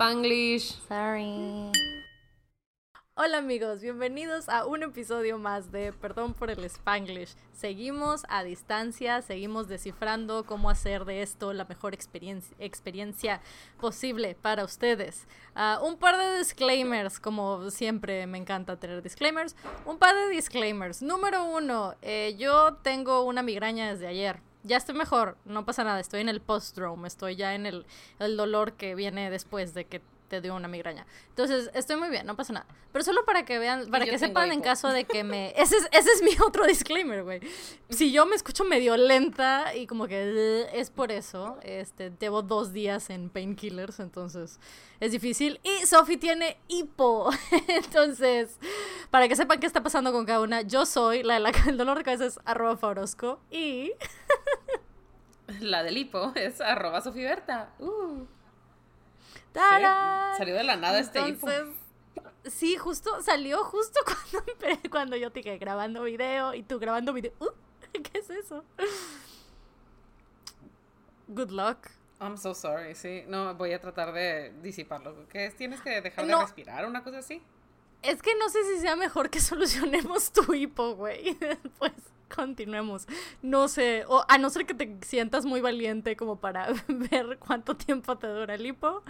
Spanglish. Sorry. Hola amigos, bienvenidos a un episodio más de Perdón por el Spanglish. Seguimos a distancia, seguimos descifrando cómo hacer de esto la mejor experiencia, experiencia posible para ustedes. Ah, un par de disclaimers, como siempre me encanta tener disclaimers. Un par de disclaimers. Número uno, eh, yo tengo una migraña desde ayer. Ya estoy mejor, no pasa nada, estoy en el post-drome, estoy ya en el, el dolor que viene después de que te dio una migraña. Entonces, estoy muy bien, no pasa nada. Pero solo para que vean, para que sepan en caso de que me... Ese es, ese es mi otro disclaimer, güey. Si yo me escucho medio lenta y como que es por eso, este, llevo dos días en painkillers, entonces es difícil. Y Sophie tiene hipo. entonces, para que sepan qué está pasando con cada una, yo soy, la, la el dolor de cabeza es arroba fabrosco y... la del hipo es arroba sofiberta. Uh. Salió de la nada este hipo. Sí, justo, salió justo cuando, cuando yo te dije grabando video y tú grabando video. Uh, ¿Qué es eso? Good luck. I'm so sorry, sí. No, voy a tratar de disiparlo. ¿Qué es? ¿Tienes que dejar de respirar una cosa así? Es que no sé si sea mejor que solucionemos tu hipo, güey. Pues continuemos. No sé, o a no ser que te sientas muy valiente como para ver cuánto tiempo te dura el hipo.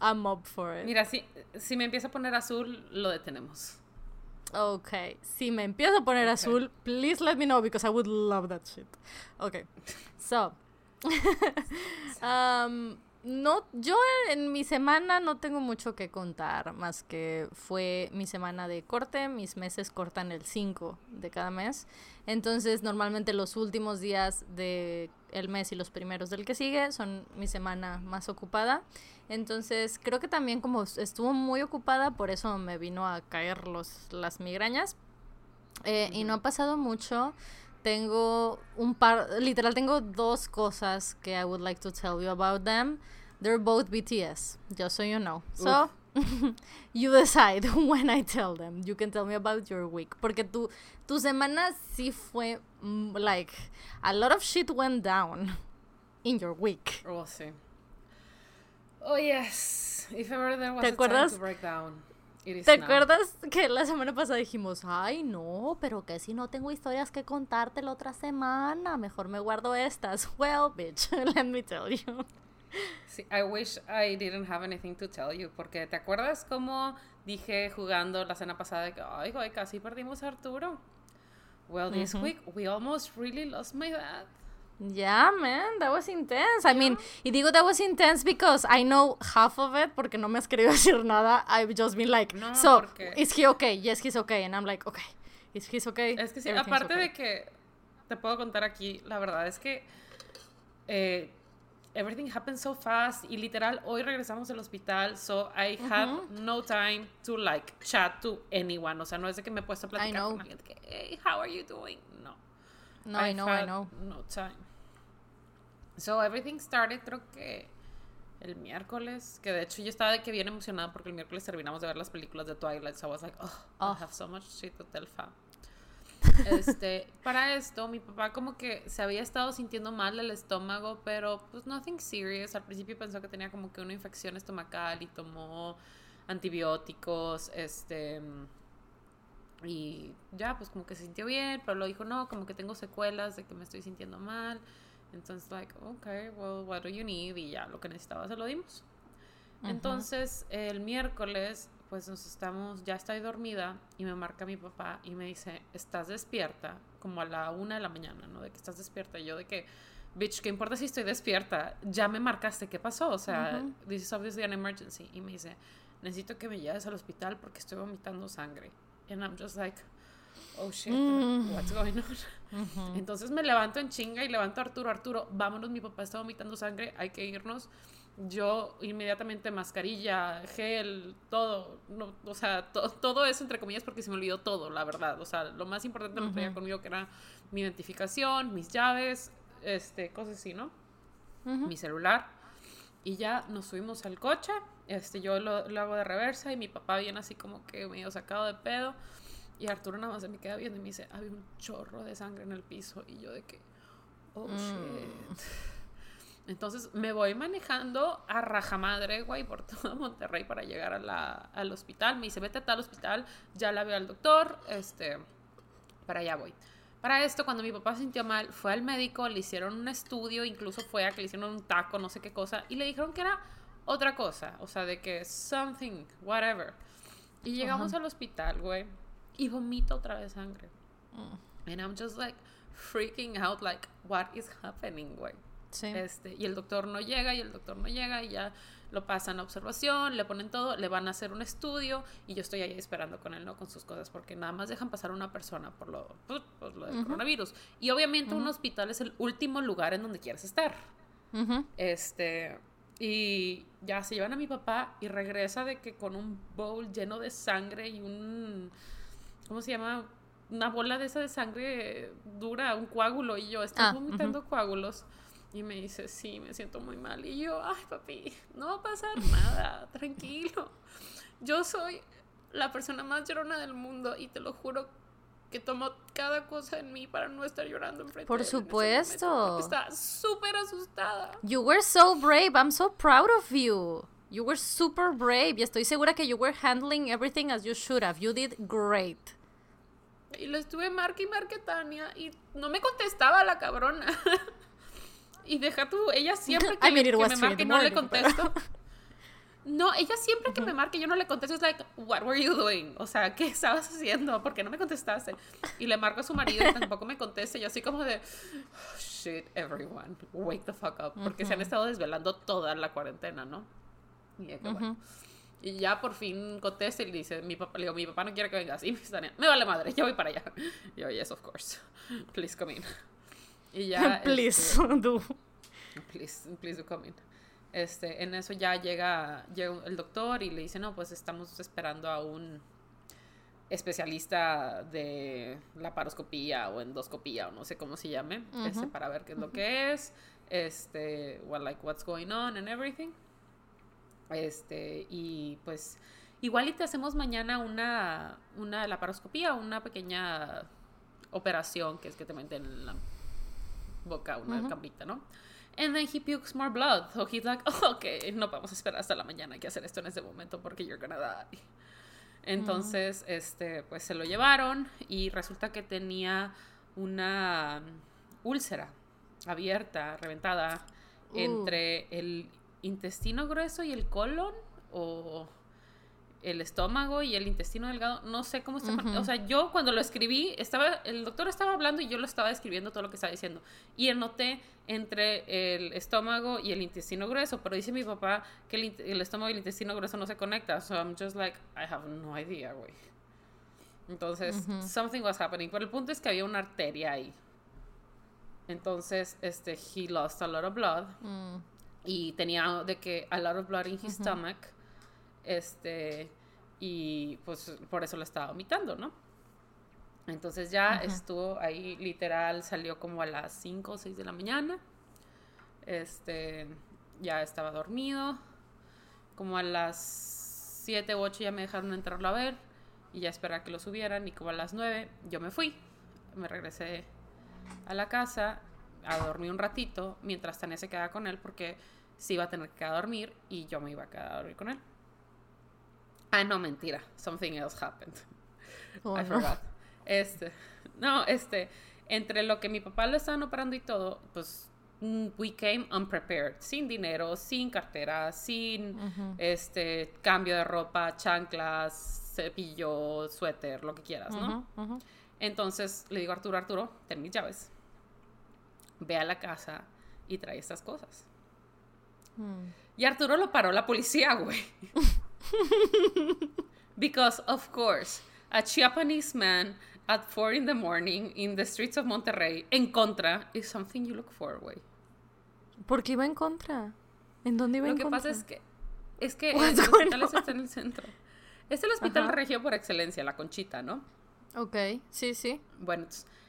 I'm up for it. Mira, si, si me empieza a poner azul, lo detenemos. Ok, si me empiezo a poner azul, please let me know because I would love that shit. Ok, so. um, no, yo en mi semana no tengo mucho que contar, más que fue mi semana de corte, mis meses cortan el 5 de cada mes, entonces normalmente los últimos días del el mes y los primeros del que sigue son mi semana más ocupada, entonces creo que también como estuvo muy ocupada, por eso me vino a caer los, las migrañas, eh, y no ha pasado mucho, tengo un par, literal tengo dos cosas que I would like to tell you about them. They're both BTS, just so you know. So, you decide when I tell them. You can tell me about your week. Porque tu, tu semana sí fue, mm, like, a lot of shit went down in your week. Oh, sí. Oh, yes. If ever there was ¿Te a acuerdas? time to break down. ¿Te acuerdas que la semana pasada dijimos, ay no, pero que si no tengo historias que contarte la otra semana, mejor me guardo estas? Well, bitch, let me tell you. Sí, I wish I didn't have anything to tell you, porque ¿te acuerdas cómo dije jugando la semana pasada que, ay, casi perdimos a Arturo? Well, this week we almost really lost my dad. Yeah, man, that was intense. I mean, y digo that was intense because I know half of it porque no me has querido decir nada. I've just been like, so, is he okay? Yes, he's okay. And I'm like, okay, is he okay? Es que sí, aparte de que te puedo contar aquí, la verdad es que eh, everything happened so fast y literal hoy regresamos del hospital, so I had no time to like chat to anyone. O sea, no es de que me he puesto a platicar con alguien que, hey, how are you doing? No. No, I, know, I know. No time. So everything started creo que el miércoles, que de hecho yo estaba de que bien emocionada porque el miércoles terminamos de ver las películas de Twilight, so I was like, oh, I have so much shit to tell fam. Este, para esto, mi papá como que se había estado sintiendo mal el estómago, pero pues nothing serious. Al principio pensó que tenía como que una infección estomacal y tomó antibióticos, este, y ya, pues como que se sintió bien, pero lo dijo, no, como que tengo secuelas de que me estoy sintiendo mal. Entonces, like, okay, well, what do you need? Y ya, lo que necesitaba se lo dimos. Entonces, el miércoles, pues nos estamos, ya estoy dormida y me marca mi papá y me dice, ¿estás despierta? Como a la una de la mañana, ¿no? De que estás despierta. Y yo de que, bitch, ¿qué importa si estoy despierta? Ya me marcaste, ¿qué pasó? O sea, this is obviously an emergency. Y me dice, necesito que me lleves al hospital porque estoy vomitando sangre. And I'm just like, oh shit, mm. what's going on? Entonces me levanto en chinga y levanto a Arturo, Arturo, vámonos, mi papá está vomitando sangre, hay que irnos. Yo inmediatamente mascarilla, gel, todo, no, o sea, todo eso entre comillas porque se me olvidó todo, la verdad. O sea, lo más importante lo traía conmigo que era mi identificación, mis llaves, este, cosas así, ¿no? Mi celular. Y ya nos subimos al coche, este, yo lo, lo hago de reversa y mi papá viene así como que medio sacado de pedo. Y Arturo nada más se me queda viendo y me dice, había un chorro de sangre en el piso. Y yo de que, oh, mm. shit. Entonces me voy manejando a rajamadre, güey, por todo Monterrey para llegar a la, al hospital. Me dice, vete a tal hospital, ya la veo al doctor, este, para allá voy. Para esto, cuando mi papá se sintió mal, fue al médico, le hicieron un estudio, incluso fue a que le hicieron un taco, no sé qué cosa, y le dijeron que era otra cosa, o sea, de que something, whatever. Y llegamos al hospital, güey, y vomito otra vez sangre. Mm. And I'm just like freaking out, like, what is happening, güey? Este, y el doctor no llega y el doctor no llega y ya lo pasan a observación, le ponen todo, le van a hacer un estudio y yo estoy ahí esperando con él, ¿no? Con sus cosas, porque nada más dejan pasar a una persona por lo, pues, lo del coronavirus. Y obviamente un hospital es el último lugar en donde quieres estar. Este, y ya se llevan a mi papá y regresa de que con un bowl lleno de sangre y un, ¿cómo se llama? Una bola de esa de sangre dura, un coágulo y yo estoy ah, vomitando coágulos. Y me dice, sí, me siento muy mal. Y yo, ay, papi, no va a pasar nada, tranquilo. Yo soy la persona más llorona del mundo y te lo juro que tomo cada cosa en mí para no estar llorando enfrente Por supuesto. Está súper asustada. You were so brave. I'm so proud of you. You were super brave. Y estoy segura que you were handling everything as you should have. You did great. Y lo estuve marque y marque Tania y no me contestaba la cabrona. Y deja tú, ella siempre que, me marque y no le contesto. No, ella siempre que me marque yo no le contesto, es like, what were you doing? O sea, ¿qué estabas haciendo? ¿Por qué no me contestaste? Y le marco a su marido y tampoco me contesta. Y yo así como de, oh, shit, everyone, wake the fuck up. Porque se han estado desvelando toda la cuarentena, ¿no? Y, ya por fin contesta y le dice, mi papá, le digo, mi papá no quiere que vengas. Y me, me vale madre, yo voy para allá. Y yo, yes, of course. Please come in. Y ya. please este, do. Please, please do come in. Este, en eso ya llega, llega el doctor y le dice, no, pues estamos esperando a un especialista de laparoscopía o endoscopía o no sé cómo se llame, este, para ver qué es lo que es, este, what, like, what's going on and everything. Este, y pues igual y te hacemos mañana una, una laparoscopía, una pequeña operación que es que te meten en la boca una campita, ¿no? And then he pukes more blood. So he's like, oh, ok, no podemos esperar hasta la mañana, hay que hacer esto en ese momento porque you're gonna die. Entonces, este, pues se lo llevaron y resulta que tenía una úlcera abierta, reventada, uh. entre el intestino grueso y el colon, o el estómago y el intestino delgado, no sé cómo está, o sea, yo cuando lo escribí, estaba, el doctor estaba hablando y yo lo estaba escribiendo todo lo que estaba diciendo, y anoté entre el estómago y el intestino grueso, pero dice mi papá que el, estómago y el intestino grueso no se conectan, so I'm just like, I have no idea, güey. Entonces, something was happening, pero el punto es que había una arteria ahí. Entonces, este, he lost a lot of blood, mm. Y tenía de que a lot of blood in his stomach, este, y pues por eso lo estaba vomitando, ¿no? Entonces ya estuvo ahí, literal, salió como a las 5 o 6 de la mañana. Este, ya estaba dormido. Como a las 7 u 8 ya me dejaron entrarlo a ver y ya esperaba que lo subieran y como a las 9 yo me fui. Me regresé a la casa a dormir un ratito mientras Tania se quedaba con él porque se iba a tener que quedar a dormir y yo me iba a quedar a dormir con él. Ah, no, mentira. Something else happened. Oh, I forgot. Este, no, este, entre lo que mi papá lo estaban operando y todo, pues mm, we came unprepared, sin dinero, sin cartera, sin este cambio de ropa, chanclas, cepillo, suéter, lo que quieras, ¿no? Entonces le digo a Arturo, Arturo, ten mis llaves. Ve a la casa y trae estas cosas. Hmm. Y Arturo lo paró la policía, güey. because, of course, a Japanese man at 4 in the morning in the streets of Monterrey en contra is something you look for, güey. ¿Por qué iba en contra? ¿En dónde iba en contra? Lo que pasa es que es que el hospital está en el centro. Es el hospital regio por excelencia, La Conchita, ¿no? Ok, sí, sí. Bueno,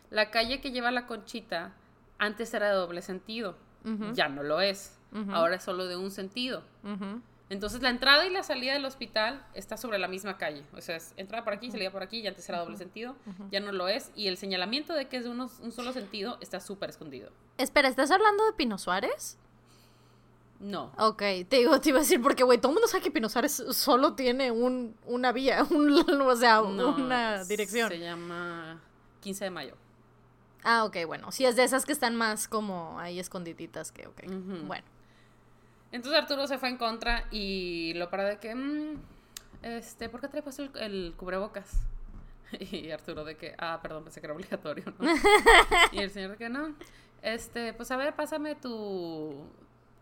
la calle que lleva La Conchita antes era de doble sentido. Ya no lo es. Ahora es solo de un sentido. Entonces la entrada y la salida del hospital está sobre la misma calle. O sea, es entrada por aquí, salida por aquí, ya antes era doble sentido, ya no lo es. Y el señalamiento de que es de un solo sentido está súper escondido. Espera, ¿estás hablando de Pino Suárez? No. Ok, te digo, te iba a decir, porque, güey, todo el mundo sabe que Pino Suárez solo tiene un, una vía, un, o sea, una dirección. Se llama 15 de mayo. Ah, ok, bueno. Sí, es de esas que están más como ahí escondiditas que, ok. Bueno. Entonces Arturo se fue en contra y lo para de que, mm, este, ¿por qué te puesto el, cubrebocas? Y Arturo de que, ah, perdón, pensé que era obligatorio, ¿no? y el señor de que no. Este, pues a ver, pásame tu,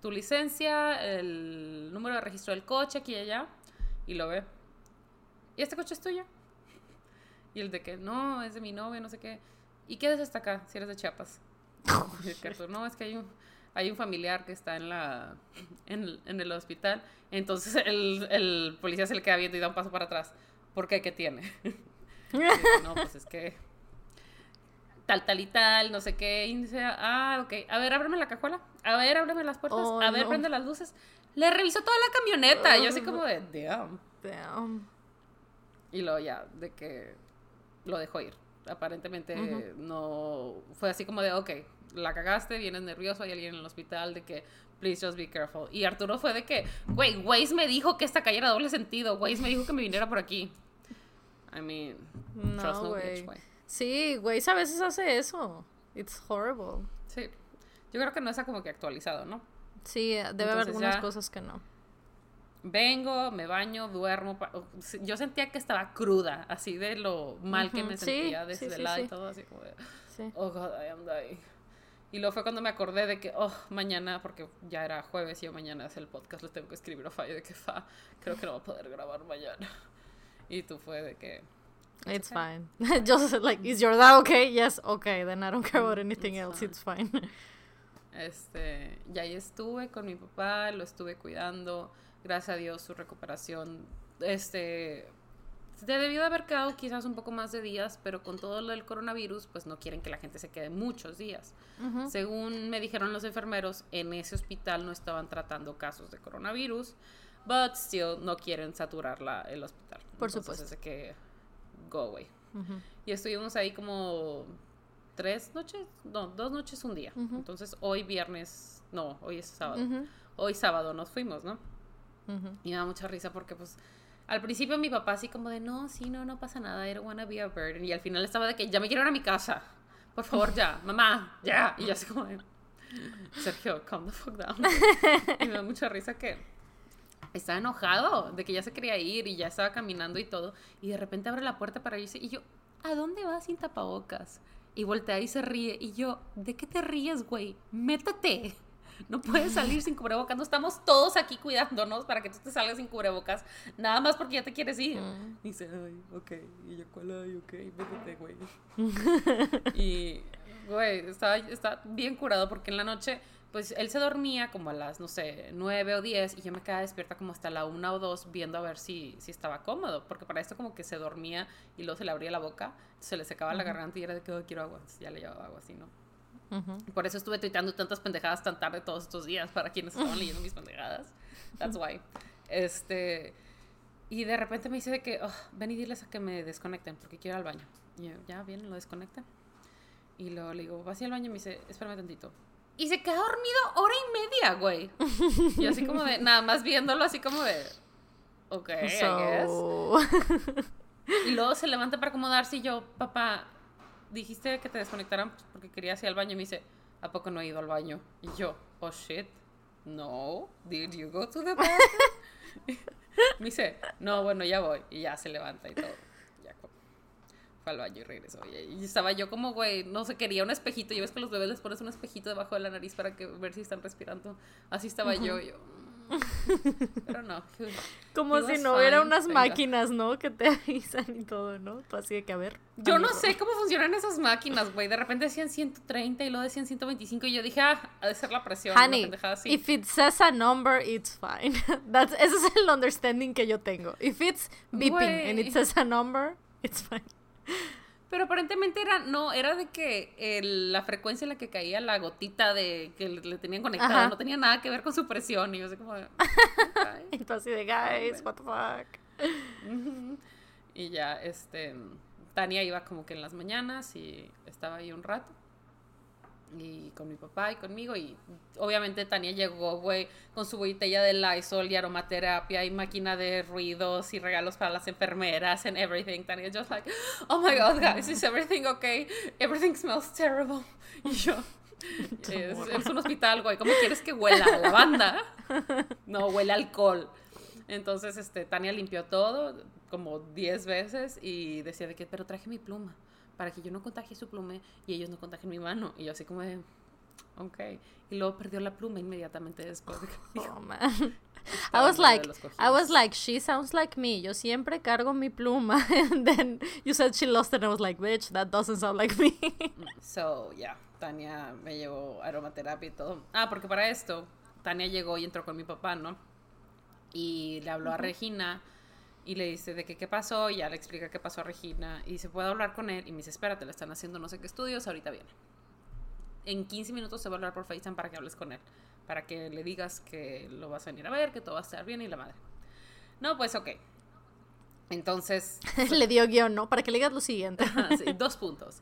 tu licencia, el número de registro del coche aquí y allá. Y lo ve. ¿Y este coche es tuyo? Y el de que, no, es de mi novia, no sé qué. ¿Y qué es hasta acá, si eres de Chiapas? no, es que hay un, hay un familiar que está en la en, el hospital. Entonces el, el, policía se le queda viendo y da un paso para atrás. ¿Por qué? ¿Qué tiene? no, pues es que tal, tal y tal, no sé qué. Y dice, ah, ok. A ver, ábreme la cajuela. A ver, ábreme las puertas. Oh, a ver, prende las luces. Le revisó toda la camioneta. y yo así como de, damn. Damn. Y luego ya, de que lo dejó ir aparentemente no fue así como de, ok, la cagaste, vienes nervioso, hay alguien en el hospital de que, please just be careful. Y Arturo fue de que, güey, Waze me dijo que esta calle era doble sentido, Waze me dijo que me viniera por aquí. I mean, no, güey. Sí, Waze a veces hace eso. It's horrible. Sí. Yo creo que no está como que actualizado, ¿no? Sí, debe haber algunas cosas que no vengo, me baño, duermo. Yo sentía que estaba cruda, así de lo mal que me sentía desde el lado y todo, así como de, oh God, I am dying. Y luego fue cuando me acordé de que, oh, mañana, porque ya era jueves y yo mañana es el podcast, lo tengo que escribir a Fallo de que fa, creo que no voy a poder grabar mañana. Y tú fue de que. It's fine. Just like, is your dad okay? Yes, okay. Then I don't care about anything else. It's fine. Este, y ahí estuve con mi papá, lo estuve cuidando gracias a Dios su recuperación, este, se debió de haber quedado quizás un poco más de días, pero con todo lo del coronavirus, pues no quieren que la gente se quede muchos días. Según me dijeron los enfermeros, en ese hospital no estaban tratando casos de coronavirus, but still no quieren saturar la, el hospital. Por supuesto. Es que go away. Y estuvimos ahí como tres noches, no, dos noches, un día. Entonces hoy viernes, no, hoy es sábado. Hoy sábado nos fuimos, ¿no? Y me da mucha risa porque, pues, al principio mi papá así como de, no, sí, no, no pasa nada, I don't wanna be a burden. Y al final estaba de que, ya me quiero ir a mi casa. Por favor, ya, mamá, ya. Y yo así como de, Sergio, calm the fuck down. y me da mucha risa que estaba enojado de que ya se quería ir y ya estaba caminando y todo. Y de repente abre la puerta para irse y yo, ¿a dónde vas sin tapabocas? Y voltea y se ríe. Y yo, ¿de qué te ríes, güey? Métete no puedes salir sin cubrebocas, no estamos todos aquí cuidándonos para que tú te salgas sin cubrebocas, nada más porque ya te quieres ir. Y dice, ay, ok, y yo, ¿cuál hay? Ok, métete, güey. y, güey, está, está bien curado porque en la noche, pues él se dormía como a las, no sé, nueve o diez y yo me quedaba despierta como hasta la una o dos viendo a ver si, si estaba cómodo, porque para esto como que se dormía y luego se le abría la boca, se le secaba la garganta y era de que oh, quiero agua, ya le llevaba agua así, ¿no? Por eso estuve tuiteando tantas pendejadas tan tarde todos estos días para quienes estaban leyendo mis pendejadas. That's why. Este. Y de repente me dice de que, oh, ven y diles a que me desconecten porque quiero ir al baño. Y yo, ya, bien, lo desconectan. Y luego le digo, vas al baño y me dice, espérame tantito. Y se queda dormido hora y media, güey. Y así como de, nada más viéndolo así como de, ok, I guess. Y luego se levanta para acomodarse y yo, papá, dijiste que te desconectaran pues, porque querías ir al baño. Y me dice, ¿a poco no he ido al baño? Y yo, oh shit, no, did you go to the bathroom? me dice, no, bueno, ya voy. Y ya se levanta y todo. Ya fue al baño y regresó. Y, estaba yo como, güey, no sé, quería un espejito. Y ves que los bebés les pones un espejito debajo de la nariz para que ver si están respirando. Así estaba yo, yo. Pero no. Como si no hubiera unas máquinas, ¿no? Que te avisan y todo, ¿no? Tú así de que a ver. Yo no sé cómo funcionan esas máquinas, güey. De repente decían 130 y luego decían 125 y yo dije, ah, ha de ser la presión. Honey, if it says a number, it's fine. That's, ese es el understanding que yo tengo. If it's beeping and it says a number, it's fine. Pero aparentemente era, no, era de que la frecuencia en la que caía la gotita de que le, tenían conectada no tenía nada que ver con su presión. Y yo sé como así de, guys, what the fuck. y ya, este, Tania iba como que en las mañanas y estaba ahí un rato. Y con mi papá y conmigo y obviamente Tania llegó, güey, con su botella de Lysol y aromaterapia y máquina de ruidos y regalos para las enfermeras and everything. Tania just like, oh my god, guys, is everything okay? Everything smells terrible. Y yo, es, es, un hospital, güey, ¿cómo quieres que huela? ¿Lavanda? No, huele a alcohol. Entonces, este, Tania limpió todo como 10 veces y decía de que, pero traje mi pluma para que yo no contagie su pluma y ellos no contagien mi mano. Y yo así como de, ok. Y luego perdió la pluma inmediatamente después de que Oh, man. I was like, I was like, she sounds like me. Yo siempre cargo mi pluma. And then you said she lost it. And I was like, bitch, that doesn't sound like me. so, yeah, Tania me llevó aromaterapia y todo. Ah, porque para esto, Tania llegó y entró con mi papá, ¿no? Y le habló a Regina y le dice de que qué pasó, y ya le explica qué pasó a Regina, y se puede hablar con él, y me dice, espérate, le están haciendo no sé qué estudios, ahorita viene. En 15 minutos se va a hablar por FaceTime para que hables con él, para que le digas que lo vas a venir a ver, que todo va a estar bien y la madre. No, pues ok. Entonces... le dio guion, ¿no? Para que le digas lo siguiente. sí, dos puntos.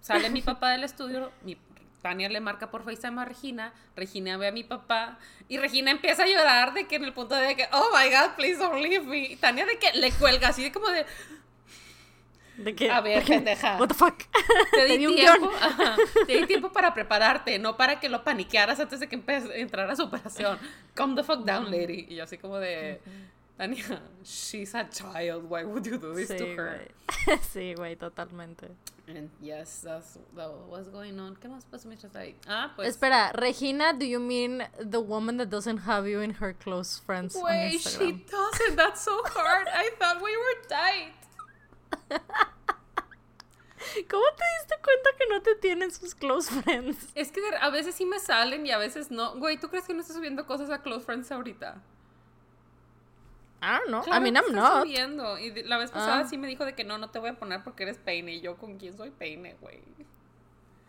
Sale mi papá del estudio, mi Tania le marca por FaceTime a Regina, Regina ve a mi papá y Regina empieza a llorar de que en el punto de que, oh my god, please don't leave me. Tania de que le cuelga así de como de... De que, a ver, pendeja. What the fuck? Te di, tiempo, te di tiempo para prepararte, no para que lo paniquearas antes de que entrara a su operación. Calm the fuck down, lady. Y yo así como de... Tania, she's a child. Why would you do this sí, to her? sí, güey, totalmente. And yes, that's that what's going on. ¿Qué más pasó mientras ahí? Ah, pues. Espera, Regina, do you mean the woman that doesn't have you in her close friends Wait, she doesn't. That's so hard. I thought we were tight. ¿Cómo te diste cuenta que no te tienen sus close friends? Es que a veces sí me salen y a veces no. Güey, ¿tú crees que no estoy subiendo cosas a close friends ahorita? Ah, no. Claro I mean, I'm not. Subiendo. Y la vez pasada Ah. sí me dijo de que no, no te voy a poner porque eres peine. Y yo, ¿con quién soy peine, güey?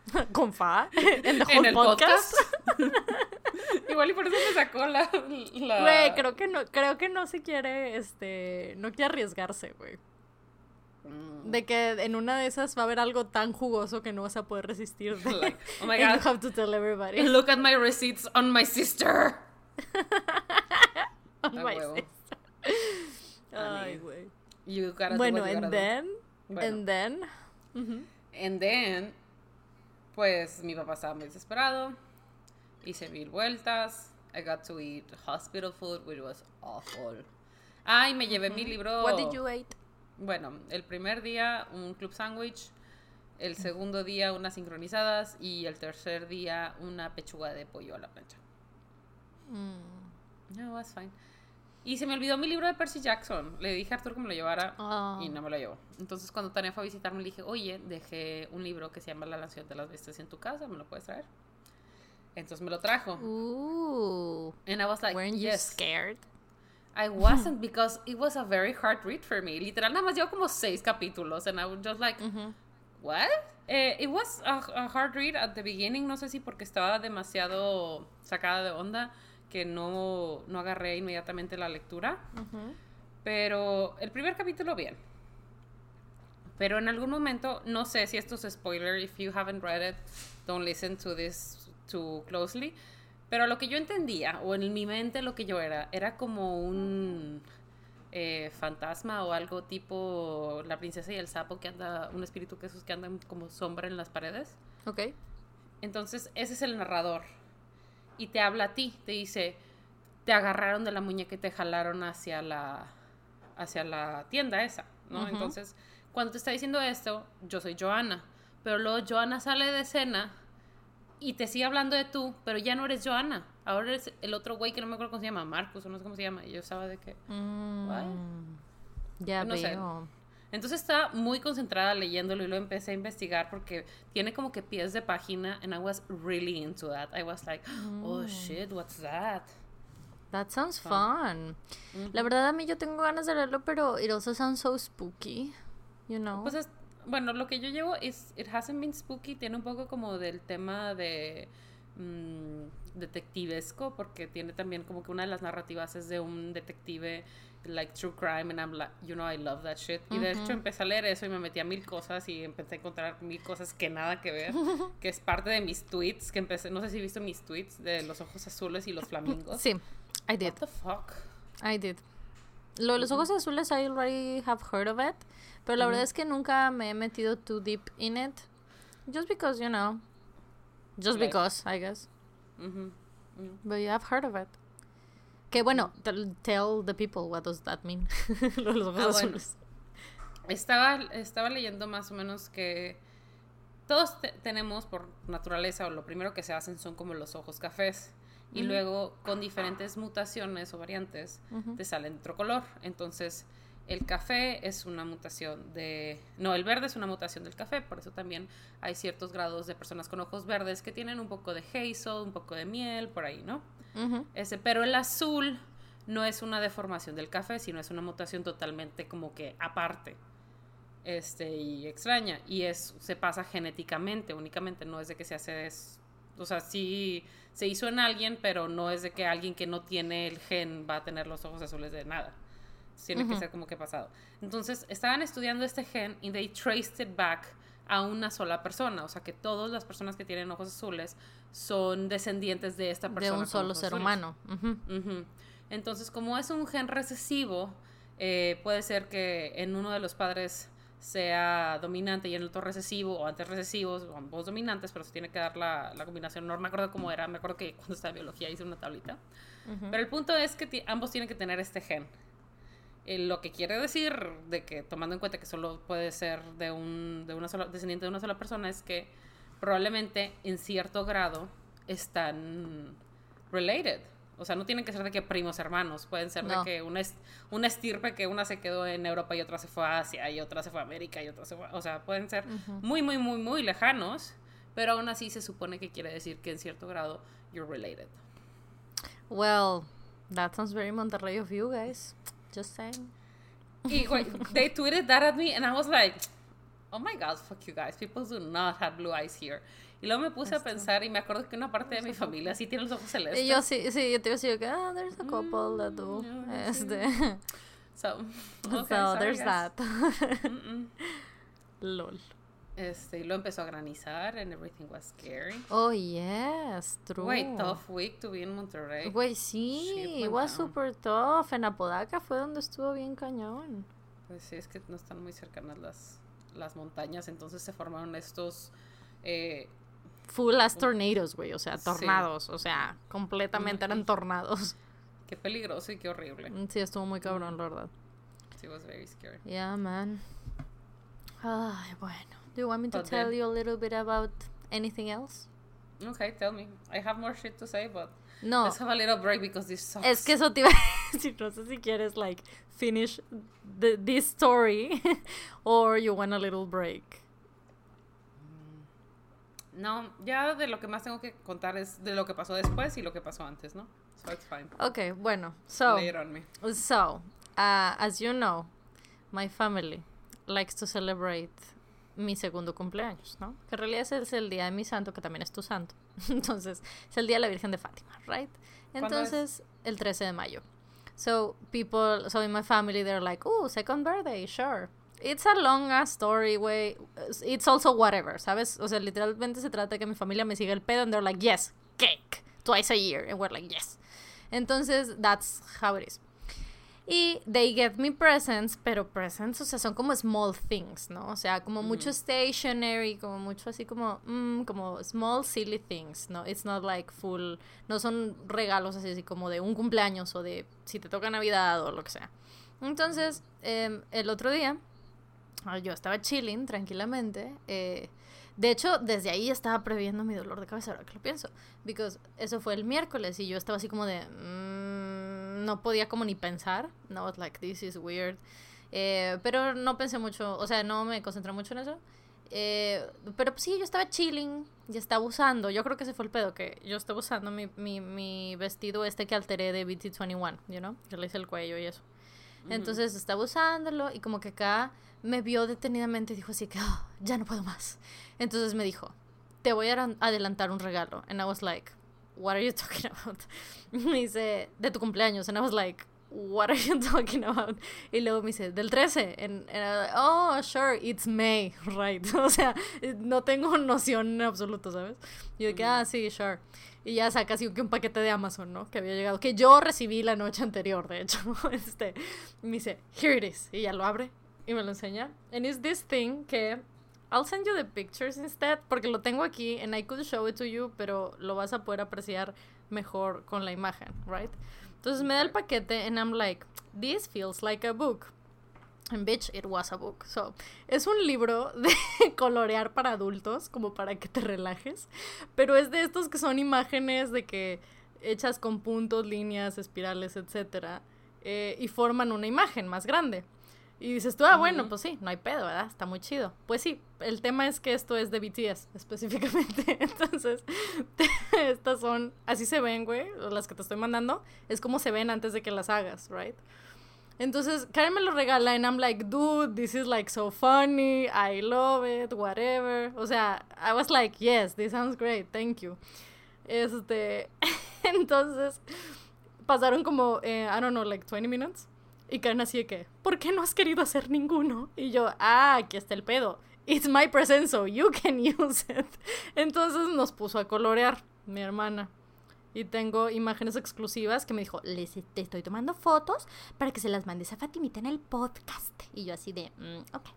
¿Con Fa? ¿En, el podcast? Igual y por eso me sacó la. la... Güey, creo que no, creo que no se quiere, este, no quiere arriesgarse, güey. Mm. De que en una de esas va a haber algo tan jugoso que no vas a poder resistir. Like, oh my God. you have to tell everybody. Look at my receipts on my sister. A my sister. Ay, güey. You gotta do Bueno, what you and do. then, Bueno. and then. And then, pues mi papá estaba muy desesperado. Hice mil vueltas. I got to eat hospital food, which was awful. Ay, me llevé mi libro. what did you eat? Bueno, el primer día un club sandwich. El segundo día unas sincronizadas. Y el tercer día una pechuga de pollo a la plancha. Mm. No, was fine. Y se me olvidó mi libro de Percy Jackson. Le dije a Arthur que me lo llevara Ah. y no me lo llevó. Entonces, cuando Tania fue a visitarme, le dije, oye, dejé un libro que se llama La Nación de las Bestias en tu casa, ¿me lo puedes traer? Entonces me lo trajo. Ooh. And I was like, Weren't you yes. scared? I wasn't because it was a very hard read for me. Literal, nada más llevo como seis capítulos. And I was just like, Ujú. what? Eh, it was a, a hard read at the beginning. No sé si porque estaba demasiado sacada de onda que no, no agarré inmediatamente la lectura. Ujú. Pero el primer capítulo, bien. Pero en algún momento, no sé si esto es spoiler. If you haven't read it, don't listen to this too closely. Pero lo que yo entendía, o en mi mente lo que yo era, era como un eh, fantasma o algo tipo la princesa y el sapo que anda, un espíritu que esos que andan como sombra en las paredes. Ok. Entonces, ese es el narrador. Y te habla a ti, te dice, te agarraron de la muñeca y te jalaron hacia la, hacia la tienda esa, ¿no? Entonces, cuando te está diciendo esto, yo soy Joana. Pero luego Joana sale de escena y te sigue hablando de tú, pero ya no eres Joana. Ahora eres el otro güey que no me acuerdo cómo se llama, Marcus o no sé cómo se llama. Y yo estaba de que... Mm. Ya No sé. Entonces estaba muy concentrada leyéndolo y lo empecé a investigar porque tiene como que pies de página and I was really into that. I was like, oh Mm. shit, what's that? That sounds fun. La verdad a mí yo tengo ganas de leerlo, pero it also sounds so spooky, you know. Pues es- bueno, lo que yo llevo es It Hasn't Been Spooky, tiene un poco como del tema de mm, detectivesco, porque tiene también como que una de las narrativas es de un detective like true crime and I'm like, you know, I love that shit. Y de hecho empecé a leer eso y me metí a mil cosas y empecé a encontrar mil cosas que nada que ver, que es parte de mis tweets, que empecé, no sé si visto mis tweets de los ojos azules y los flamingos. Sí, I did. What the fuck? I did. Lo de los ojos azules, I already have heard of it, pero la verdad es que nunca me he metido too deep in it. Just because, you know. Just because, I guess. But you have heard of it. Que bueno, tell the people what does that mean. los ojos ah, azules. Estaba, estaba leyendo más o menos que todos tenemos por naturaleza, o lo primero que se hacen son como los ojos cafés. Y luego con diferentes mutaciones o variantes te salen otro color. Entonces, el café es una mutación de... No, el verde es una mutación del café, por eso también hay ciertos grados de personas con ojos verdes que tienen un poco de hazel, un poco de miel, por ahí, ¿no? Ese, pero el azul no es una deformación del café, sino es una mutación totalmente como que aparte este, y extraña. Y es, se pasa genéticamente únicamente, no es de que se hace... o sea, sí se hizo en alguien, pero no es de que alguien que no tiene el gen va a tener los ojos azules de nada. Tiene que ser como que pasado. Entonces, estaban estudiando este gen y they traced it back a una sola persona. O sea, que todas las personas que tienen ojos azules son descendientes de esta persona. De un solo ser humano. Entonces, como es un gen recesivo, eh, puede ser que en uno de los padres sea dominante y en el otro recesivo, o antes recesivos, o ambos dominantes, pero se tiene que dar la, la, combinación. No me acuerdo cómo era, me acuerdo que cuando estaba en biología hice una tablita. Pero el punto es que ambos tienen que tener este gen. Eh, lo que quiere decir de que, tomando en cuenta que solo puede ser de un de una sola, descendiente de una sola persona, es que probablemente en cierto grado están related. O sea, no tienen que ser de que primos hermanos, pueden ser de que una, una estirpe que una se quedó en Europa y otra se fue a Asia y otra se fue a América y otra se fue, o sea, pueden ser muy, muy, muy, muy lejanos, pero aún así se supone que quiere decir que en cierto grado you're related. Well, that sounds very Monterrey of you guys. Just saying. Y, they tweeted that at me and I was like, oh my god, fuck you guys, people do not have blue eyes here. Y luego me puse a pensar y me acuerdo que una parte de mi familia sí tiene los ojos celestes. Y yo sí, sí, yo te iba a decir que, ah, there's a couple that do. Mm, este. So, okay, so there's that. Lol. Este, lo empezó a granizar and everything was scary. Oh, yes, true. Wait, tough week to be in Monterrey. Güey, sí, it was super tough. En Apodaca fue donde estuvo bien cañón. Pues sí, es que no están muy cercanas las, las montañas, entonces se formaron estos eh, full as tornadoes, güey, o sea, tornados, o sea, completamente eran tornados. Qué peligroso y qué horrible. Mm, sí, estuvo muy cabrón, la verdad. Sí, was very scary. Yeah, man. Ay, bueno. Do you want me to tell you a little bit about anything else? Okay, tell me. I have more shit to say, but no. Let's have a little break because this sucks. Es que eso te iba a decir, no sé si quieres like finish the, this story or you want a little break. No, ya de lo que más tengo que contar es de lo que pasó después y lo que pasó antes, ¿no? So it's fine. Okay, bueno. So, me. so uh, as you know, my family likes to celebrate mi segundo cumpleaños, ¿no? Que en realidad es el día de mi santo, que también es tu santo. Entonces, es el día de la Virgen de Fátima, right? Entonces, el 13 de mayo. So, people, so in my family, they're like, oh, second birthday, sure. It's a long ass story, güey. It's also whatever, ¿sabes? O sea, literalmente se trata de que mi familia me siga el pedo and they're like, yes, cake, twice a year. And we're like, yes. Entonces, that's how it is. Y they get me presents, pero presents, o sea, son como small things, ¿no? O sea, como mucho stationery, como mucho así como, mm, como small silly things, ¿no? It's not like full, no son regalos así, así como de un cumpleaños o de si te toca Navidad o lo que sea. Entonces, em, el otro día, Ah, yo estaba chilling tranquilamente. Eh, de hecho, desde ahí estaba previendo mi dolor de cabeza, ahora que lo pienso. Because eso fue el miércoles y yo estaba así como de... Mm, no podía como ni pensar. No, was like, this is weird. Eh, pero no pensé mucho, o sea, no me concentré mucho en eso. Eh, pero pues sí, yo estaba chilling y estaba usando, yo creo que ese fue el pedo, que yo estaba usando mi, mi, mi vestido este que alteré de BT21, you know, que le hice el cuello y eso. Entonces estaba usándolo y como que acá me vio detenidamente y dijo así que ah, ya no puedo más. Entonces me dijo, te voy a adelantar un regalo. And I was like, what are you talking about? me dice, de tu cumpleaños. And I was like, what are you talking about? Y luego me dice, del 13. And, like, oh, sure, it's May, right. o sea, no tengo noción en absoluto, ¿sabes? Y yo de que, ah, sí, sure. Y ya saca así que un paquete de Amazon, ¿no? Que había llegado, que yo recibí la noche anterior, de hecho. este, me dice, here it is. Y ya lo abre y me lo enseña. And it's this thing que I'll send you the pictures instead, porque lo tengo aquí and I could show it to you, pero lo vas a poder apreciar mejor con la imagen, right? Entonces me da el paquete and I'm like, this feels like a book. And bitch, it was a book. So, es un libro de colorear para adultos, como para que te relajes. Pero es de estos que son imágenes de que hechas con puntos, líneas, espirales, etc. Eh, y forman una imagen más grande. Y dices tú, ah, bueno, pues sí, no hay pedo, ¿verdad? Está muy chido. Pues sí, el tema es que esto es de BTS específicamente. Entonces, estas son, así se ven, güey, las que te estoy mandando. Es como se ven antes de que las hagas, right? Entonces, Karen me lo regala and I'm like, dude, this is like so funny, I love it, whatever. O sea, I was like, yes, this sounds great, thank you. Este, entonces, pasaron como, eh, I don't know, like 20 minutes. Y Karen así de que, ¿por qué no has querido hacer ninguno? Y yo, ah, aquí está el pedo. It's my present, so you can use it. Entonces nos puso a colorear, mi hermana. Y tengo imágenes exclusivas que me dijo, les te estoy tomando fotos para que se las mandes a Fatimita en el podcast. Y yo así de, mm, ok.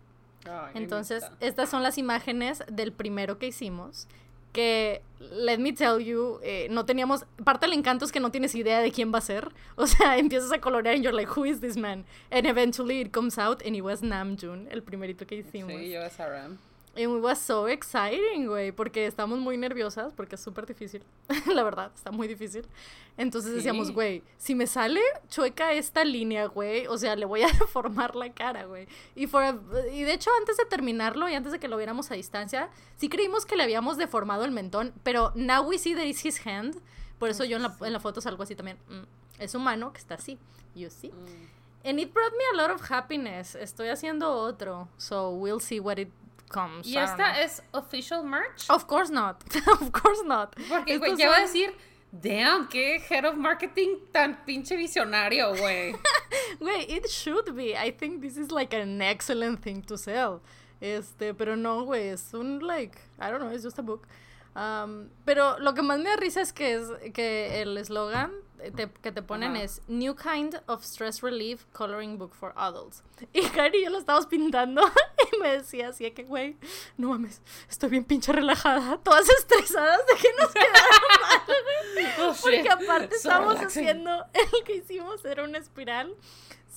Entonces, estas son las imágenes del primero que hicimos que, let me tell you, eh, no teníamos, parte del encanto es que no tienes idea de quién va a ser, o sea, empiezas a colorear y you're like, who is this man? And eventually it comes out and it was Namjoon, el primerito que hicimos. Sí, yo es RM. Y it was so exciting, güey, porque estamos muy nerviosas, porque es súper difícil, la verdad, está muy difícil. Entonces decíamos, güey, si me sale chueca esta línea, güey, o sea, le voy a deformar la cara, güey. Y, y de hecho, antes de terminarlo y antes de que lo viéramos a distancia, sí creímos que le habíamos deformado el mentón, pero now we see that it's his hand. Por eso yo en la, en la foto salgo así también. Mm, es humano que está así, you see. Mm. And it brought me a lot of happiness. Estoy haciendo otro, so we'll see what it ¿Y esta es official merch? Of course not. of course not. Porque, güey, ya va a decir, damn, qué head of marketing tan pinche visionario, güey. Güey, it should be. I think this is like an excellent thing to sell. Este, pero no, güey, es un, like, I don't know, it's just a book. Um, pero lo que más me da risa es que, es que el eslogan que te ponen es New Kind of Stress Relief Coloring Book for Adults. Y Kari y yo lo estábamos pintando y me decía así que, güey, no mames, estoy bien pinche relajada, todas estresadas de que nos quedara mal. Oh, Porque aparte estábamos haciendo, el que hicimos era una espiral.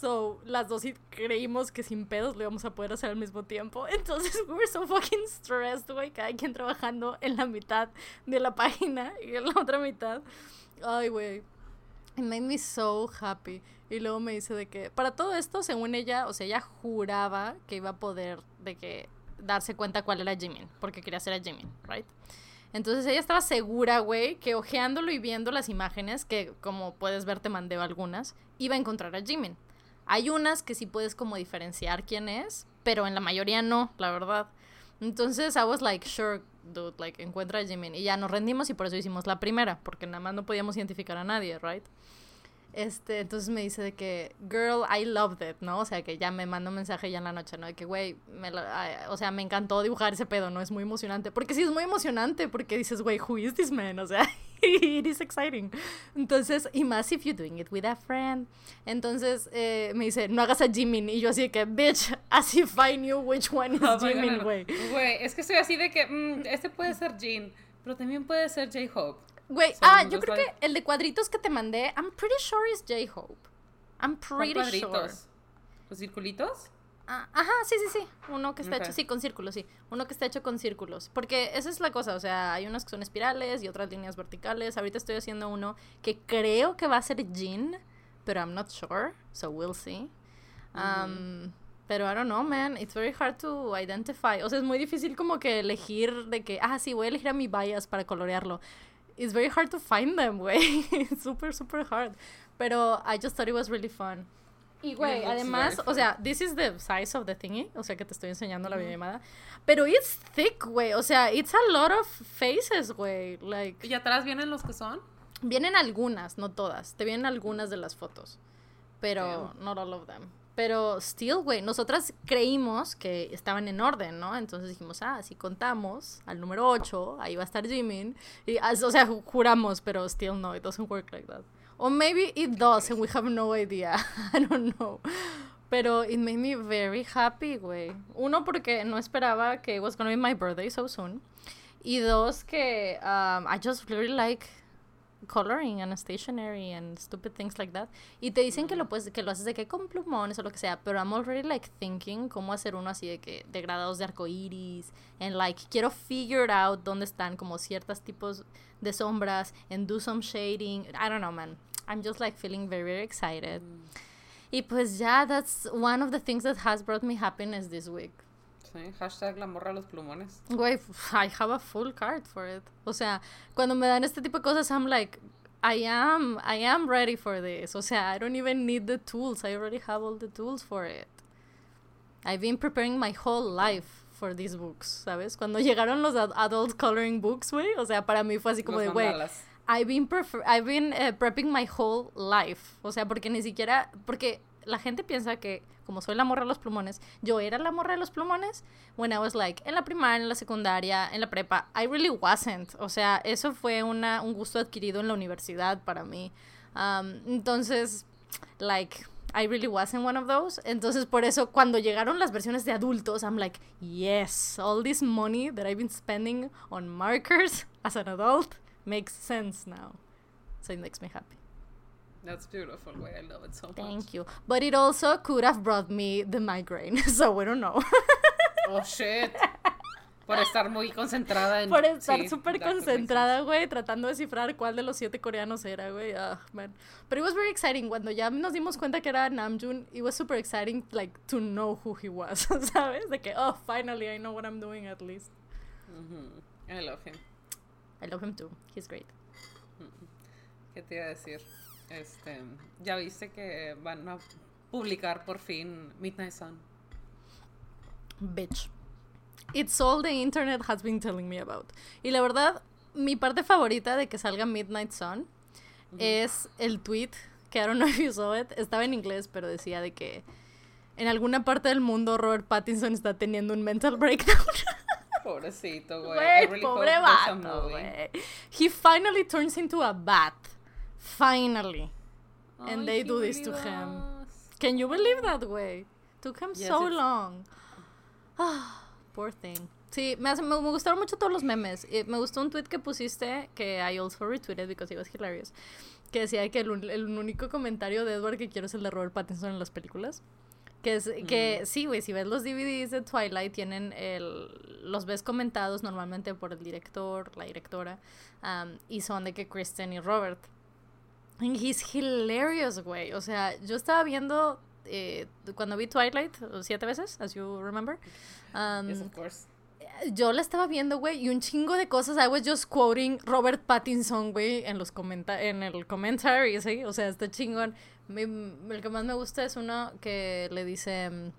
So, las dos creímos que sin pedos lo íbamos a poder hacer al mismo tiempo. Entonces, we were so fucking stressed, güey. Cada quien trabajando en la mitad de la página y en la otra mitad. Ay, güey. It made me so happy. Y luego me dice de que, para todo esto, según ella, o sea, ella juraba que iba a poder, de que, darse cuenta cuál era Jimin, porque quería ser a Jimin, right? Entonces ella estaba segura, güey, que ojeándolo y viendo las imágenes, que como puedes ver te mandé algunas, iba a encontrar a Jimin. Hay unas que sí puedes como diferenciar quién es, pero en la mayoría no, la verdad. Entonces I was like, sure, dude, like, encuentra a Jimin. Y ya nos rendimos y por eso hicimos la primera, porque nada más no podíamos identificar a nadie, right? Este, entonces me dice de que, girl, I loved it, ¿no? O sea, que ya me mandó un mensaje ya en la noche, ¿no? De que, güey, o sea, me encantó dibujar ese pedo, ¿no? Es muy emocionante. Porque sí es muy emocionante, porque dices, güey, who is this man? O sea, it is exciting. Entonces, y más if you're doing it with a friend. Entonces, eh, me dice, no hagas a Jimin. Y yo así de que, bitch, as if I knew which one is Jimin, güey. Güey, es que estoy así de que, mm, este puede ser Jin, pero también puede ser J-Hope. Güey, ah, yo creo que el de cuadritos que te mandé, I'm pretty sure is J-Hope. I'm pretty sure. ¿Los circulitos? Ah, ajá, sí, sí, sí. Uno que está hecho, sí, con círculos, sí. Uno que está hecho con círculos. Porque esa es la cosa, o sea, hay unas que son espirales y otras líneas verticales. Ahorita estoy haciendo uno que creo que va a ser Jin, pero I'm not sure, so we'll see. Um, pero I don't know, man. It's very hard to identify. O sea, es muy difícil como que elegir de que, ah, sí, voy a elegir a mi bias para colorearlo it's very hard to find them, güey. super, super hard. Pero I just thought it was really fun. Y güey, además, o sea, this is the size of the thingy, o sea que te estoy enseñando la videollamada, pero it's thick, güey, o sea, it's a lot of faces, güey, like. ¿Y atrás vienen los que son? Vienen algunas, no todas, te vienen algunas de las fotos, pero not all of them. Pero still, güey, nosotras creímos que estaban en orden, ¿no? Entonces dijimos, ah, si contamos al número 8, ahí va a estar Jimin. Y, o sea, juramos, pero still no, it doesn't work like that. Or maybe it does and we have no idea. I don't know. Pero it made me very happy, güey. Uno, porque no esperaba que it was gonna be my birthday so soon. Y dos, que um, I just really like coloring and stationery and stupid things like that. Y te dicen que lo puedes, que lo haces de que con plumones o lo que sea, pero I'm already like thinking cómo hacer uno así de que degradados de arco iris and like quiero figure out dónde están como ciertos tipos de sombras and do some shading. I don't know, man. I'm just like feeling very very excited. Mm. Y pues ya, that's one of the things that has brought me happiness this week. Sí, hashtag la morra los plumones. Güey, I have a full card for it. O sea, cuando me dan este tipo de cosas, I'm like, I am, I am ready for this. O sea, I don't even need the tools. I already have all the tools for it. I've been preparing my whole life for these books, ¿sabes? Cuando llegaron los adult coloring books, güey, o sea, para mí fue así como de, güey, I've been, I've been uh, prepping my whole life. O sea, porque ni siquiera, porque la gente piensa que como soy la morra de los plumones, yo era la morra de los plumones when I was like en la primaria, en la secundaria, en la prepa. I really wasn't. O sea, eso fue una, un gusto adquirido en la universidad para mí. Um, entonces, like, I really wasn't one of those. Entonces, por eso, cuando llegaron las versiones de adultos, I'm like, yes, all this money that I've been spending on markers as an adult makes sense now. So it makes me happy. That's beautiful, way. I love it so much. Thank you. But it also could have brought me the migraine, so we don't know. oh shit. Por estar muy concentrada en. Por estar súper concentrada, güey, tratando de descifrar cuál de los siete coreanos era, güey. Ah, man. But it was very exciting. Cuando ya nos dimos cuenta que era Namjoon, it was super exciting, like, to know who he was, ¿sabes? De que, oh, finally, I know what I'm doing at least. Mm-hmm. I love him. I love him too. He's great. ¿Qué te iba a decir? Este, ya viste que van a publicar por fin Midnight Sun. Bitch. It's all the internet has been telling me about. Y la verdad, mi parte favorita de que salga Midnight Sun es el tweet que I don't know if you saw it. Estaba en inglés, pero decía de que en alguna parte del mundo Robert Pattinson está teniendo un mental breakdown. Pobrecito, güey. pobre vato, güey. He finally turns into a bat. Finally. and they do this to him. Can you believe that way? Took him so long. Ah, poor thing. Sí, me, me, gustaron mucho todos los memes. Eh, me gustó un tweet que pusiste que I also retweeted because it was hilarious. Que decía que el, el único comentario de Edward que quiero es el de Robert Pattinson en las películas. Que, es, que mm. sí, güey, si ves los DVDs de Twilight, tienen el, los ves comentados normalmente por el director, la directora, um, y son de que Kristen y Robert. And he's hilarious, güey. O sea, yo estaba viendo eh, cuando vi Twilight siete veces, as you remember. Um, yes, of course. Yo la estaba viendo, güey, y un chingo de cosas. I was just quoting Robert Pattinson, güey, en los comenta en el commentary, ¿sí? O sea, está chingón. el que más me gusta es uno que le dice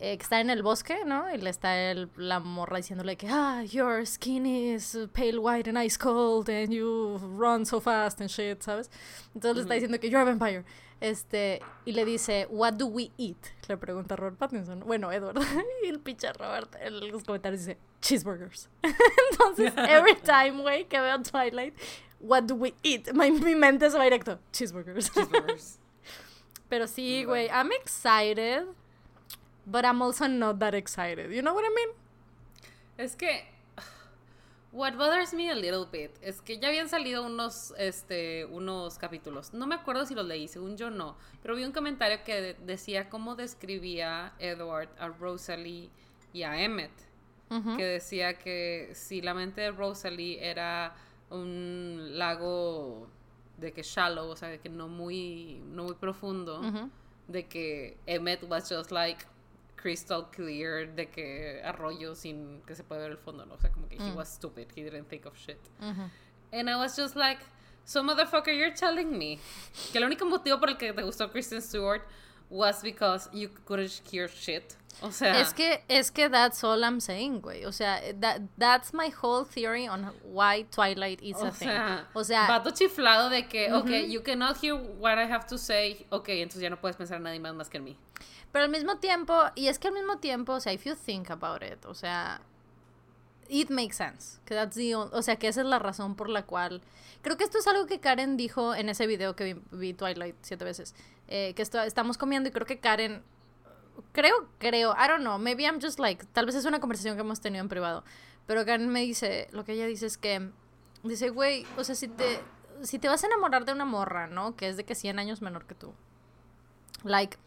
eh, que está en el bosque, ¿no? Y le está el, la morra diciéndole que, ah, your skin is pale white and ice cold and you run so fast and shit, ¿sabes? Entonces le está diciendo que you're a vampire. Este, y le dice, what do we eat? Le pregunta Robert Pattinson. Bueno, Edward. y el pinche Robert en los comentarios dice, cheeseburgers. Entonces, every time, güey, que veo Twilight, what do we eat? Mi, mi mente se va directo, cheeseburgers. Cheeseburgers. Pero sí, güey, I'm excited but I'm also not that excited. You know what I mean? Es que what bothers me a little bit es que ya habían salido unos este unos capítulos. No me acuerdo si los leí, según yo no, pero vi un comentario que decía cómo describía Edward a Rosalie y a Emmett. Que decía que si la mente de Rosalie era un lago de que shallow, o sea, de que no muy no muy profundo, de que Emmett was just like crystal clear de que arroyo sin que se pueda ver el fondo, ¿no? O sea, como que he mm. was stupid, he didn't think of shit. And I was just like, so motherfucker, you're telling me que el único motivo por el que te gustó Kristen Stewart was because you couldn't hear shit. O sea. Es que, es que that's all I'm saying, güey. O sea, that, that's my whole theory on why Twilight is a thing. o sea. Vato chiflado de que, ok, you cannot hear what I have to say. Ok, entonces ya no puedes pensar en nadie más más que en mí. Pero al mismo tiempo, y es que al mismo tiempo, o sea, if you think about it, o sea, it makes sense. Que that's the o sea, que esa es la razón por la cual. Creo que esto es algo que Karen dijo en ese video que vi, Twilight siete veces. Eh, que estamos comiendo y creo que Karen. Creo, creo, I don't know, maybe I'm just like. Tal vez es una conversación que hemos tenido en privado. Pero Karen me dice, lo que ella dice es que. Dice, güey, o sea, si te. Si te vas a enamorar de una morra, ¿no? Que es de que 100 años menor que tú. Like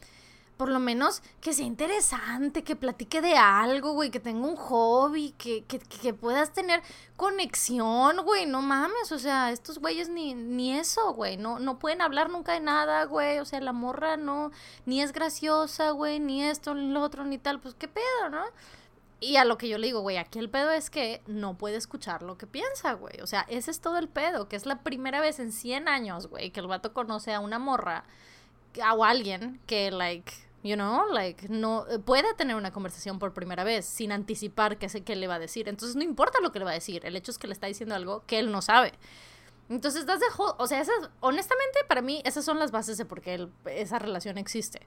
por lo menos que sea interesante, que platique de algo, güey, que tenga un hobby, que, que, que puedas tener conexión, güey, no mames, o sea, estos güeyes ni, ni eso, güey, no, no pueden hablar nunca de nada, güey, o sea, la morra no, ni es graciosa, güey, ni esto, ni lo otro, ni tal, pues qué pedo, ¿no? Y a lo que yo le digo, güey, aquí el pedo es que no puede escuchar lo que piensa, güey. O sea, ese es todo el pedo, que es la primera vez en 100 años, güey, que el vato conoce a una morra o a alguien que, like, You know, like, no puede tener una conversación por primera vez sin anticipar qué, qué le va a decir. Entonces, no importa lo que le va a decir, el hecho es que le está diciendo algo que él no sabe. Entonces, das de o sea, esas, honestamente, para mí, esas son las bases de por qué esa relación existe.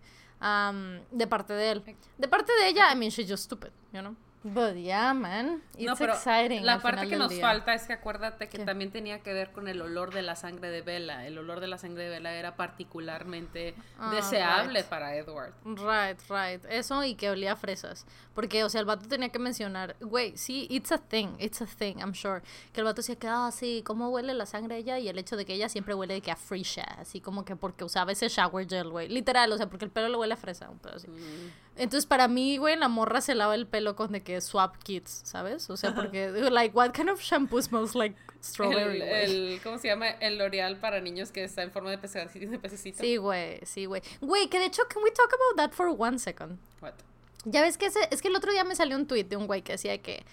de parte de él. De parte de ella, I mean, she's just stupid, you know? But yeah, man. It's exciting. La parte que nos falta es que acuérdate que también tenía que ver con el olor de la sangre de Bella. El olor de la sangre de Bella era particularmente ah, deseable para Edward. Right, right. Eso y que olía a fresas. Porque, o sea, el vato tenía que mencionar, güey, sí, it's a thing, it's a thing, I'm sure. Que el vato decía que, ah, sí, ¿cómo huele la sangre de ella? Y el hecho de que ella siempre huele de que a fresha, así como que porque usaba ese shower gel, güey. Literal, o sea, porque el pelo le huele a fresa, un pedo así. Mm. Entonces, para mí, güey, la morra se lava el pelo con de que swap kits, ¿sabes? O sea, porque, like, what kind of shampoo smells like strawberry, el, ¿Cómo se llama? El L'Oreal para niños que está en forma de, de pececito. Sí, güey, sí, güey. Güey, que de hecho, can we talk about that for one second? What? Ya ves que ese, es que el otro día me salió un tweet de un güey que decía que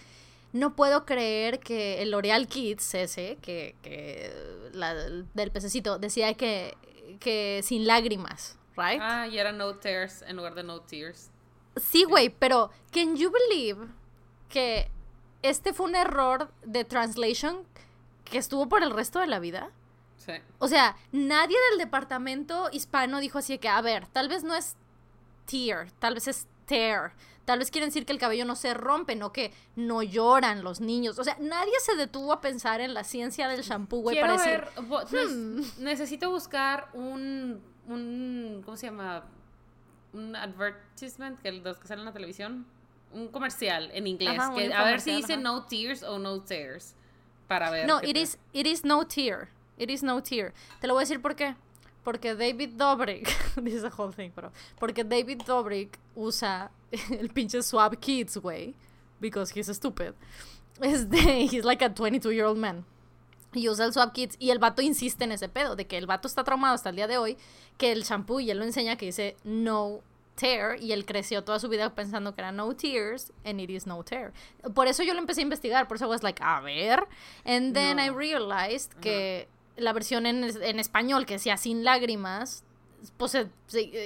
no puedo creer que el L'Oreal Kids ese, que, que la, del pececito, decía que, que sin lágrimas. Ah, y era no tears en lugar de no tears. Sí, güey, pero can you believe que este fue un error de translation que estuvo por el resto de la vida? Sí. O sea, nadie del departamento hispano dijo así que, a ver, tal vez no es tear, tal vez es tear. Tal vez quieren decir que el cabello no se rompe, no que no lloran los niños. O sea, nadie se detuvo a pensar en la ciencia del shampoo, güey, para decir... Hmm". necesito buscar un un, ¿cómo se llama? Un advertisement, que los que salen en la televisión, un comercial en inglés, que a ver si dice no tears o no tears, para ver. No, it is, it is no tear, it is no tear. Te lo voy a decir por qué. Porque David Dobrik, dice the whole thing, pero porque David Dobrik usa el pinche Swab Kids, güey, because he's stupid. Este, he's like a 22 year old man y usa el Swap Kids y el vato insiste en ese pedo de que el vato está traumado hasta el día de hoy, que el shampoo y él lo enseña que dice no tear y él creció toda su vida pensando que era no tears and it is no tear. Por eso yo lo empecé a investigar, por eso was like, a ver, and then I realized que la versión en, en, español que decía sin lágrimas, pues it,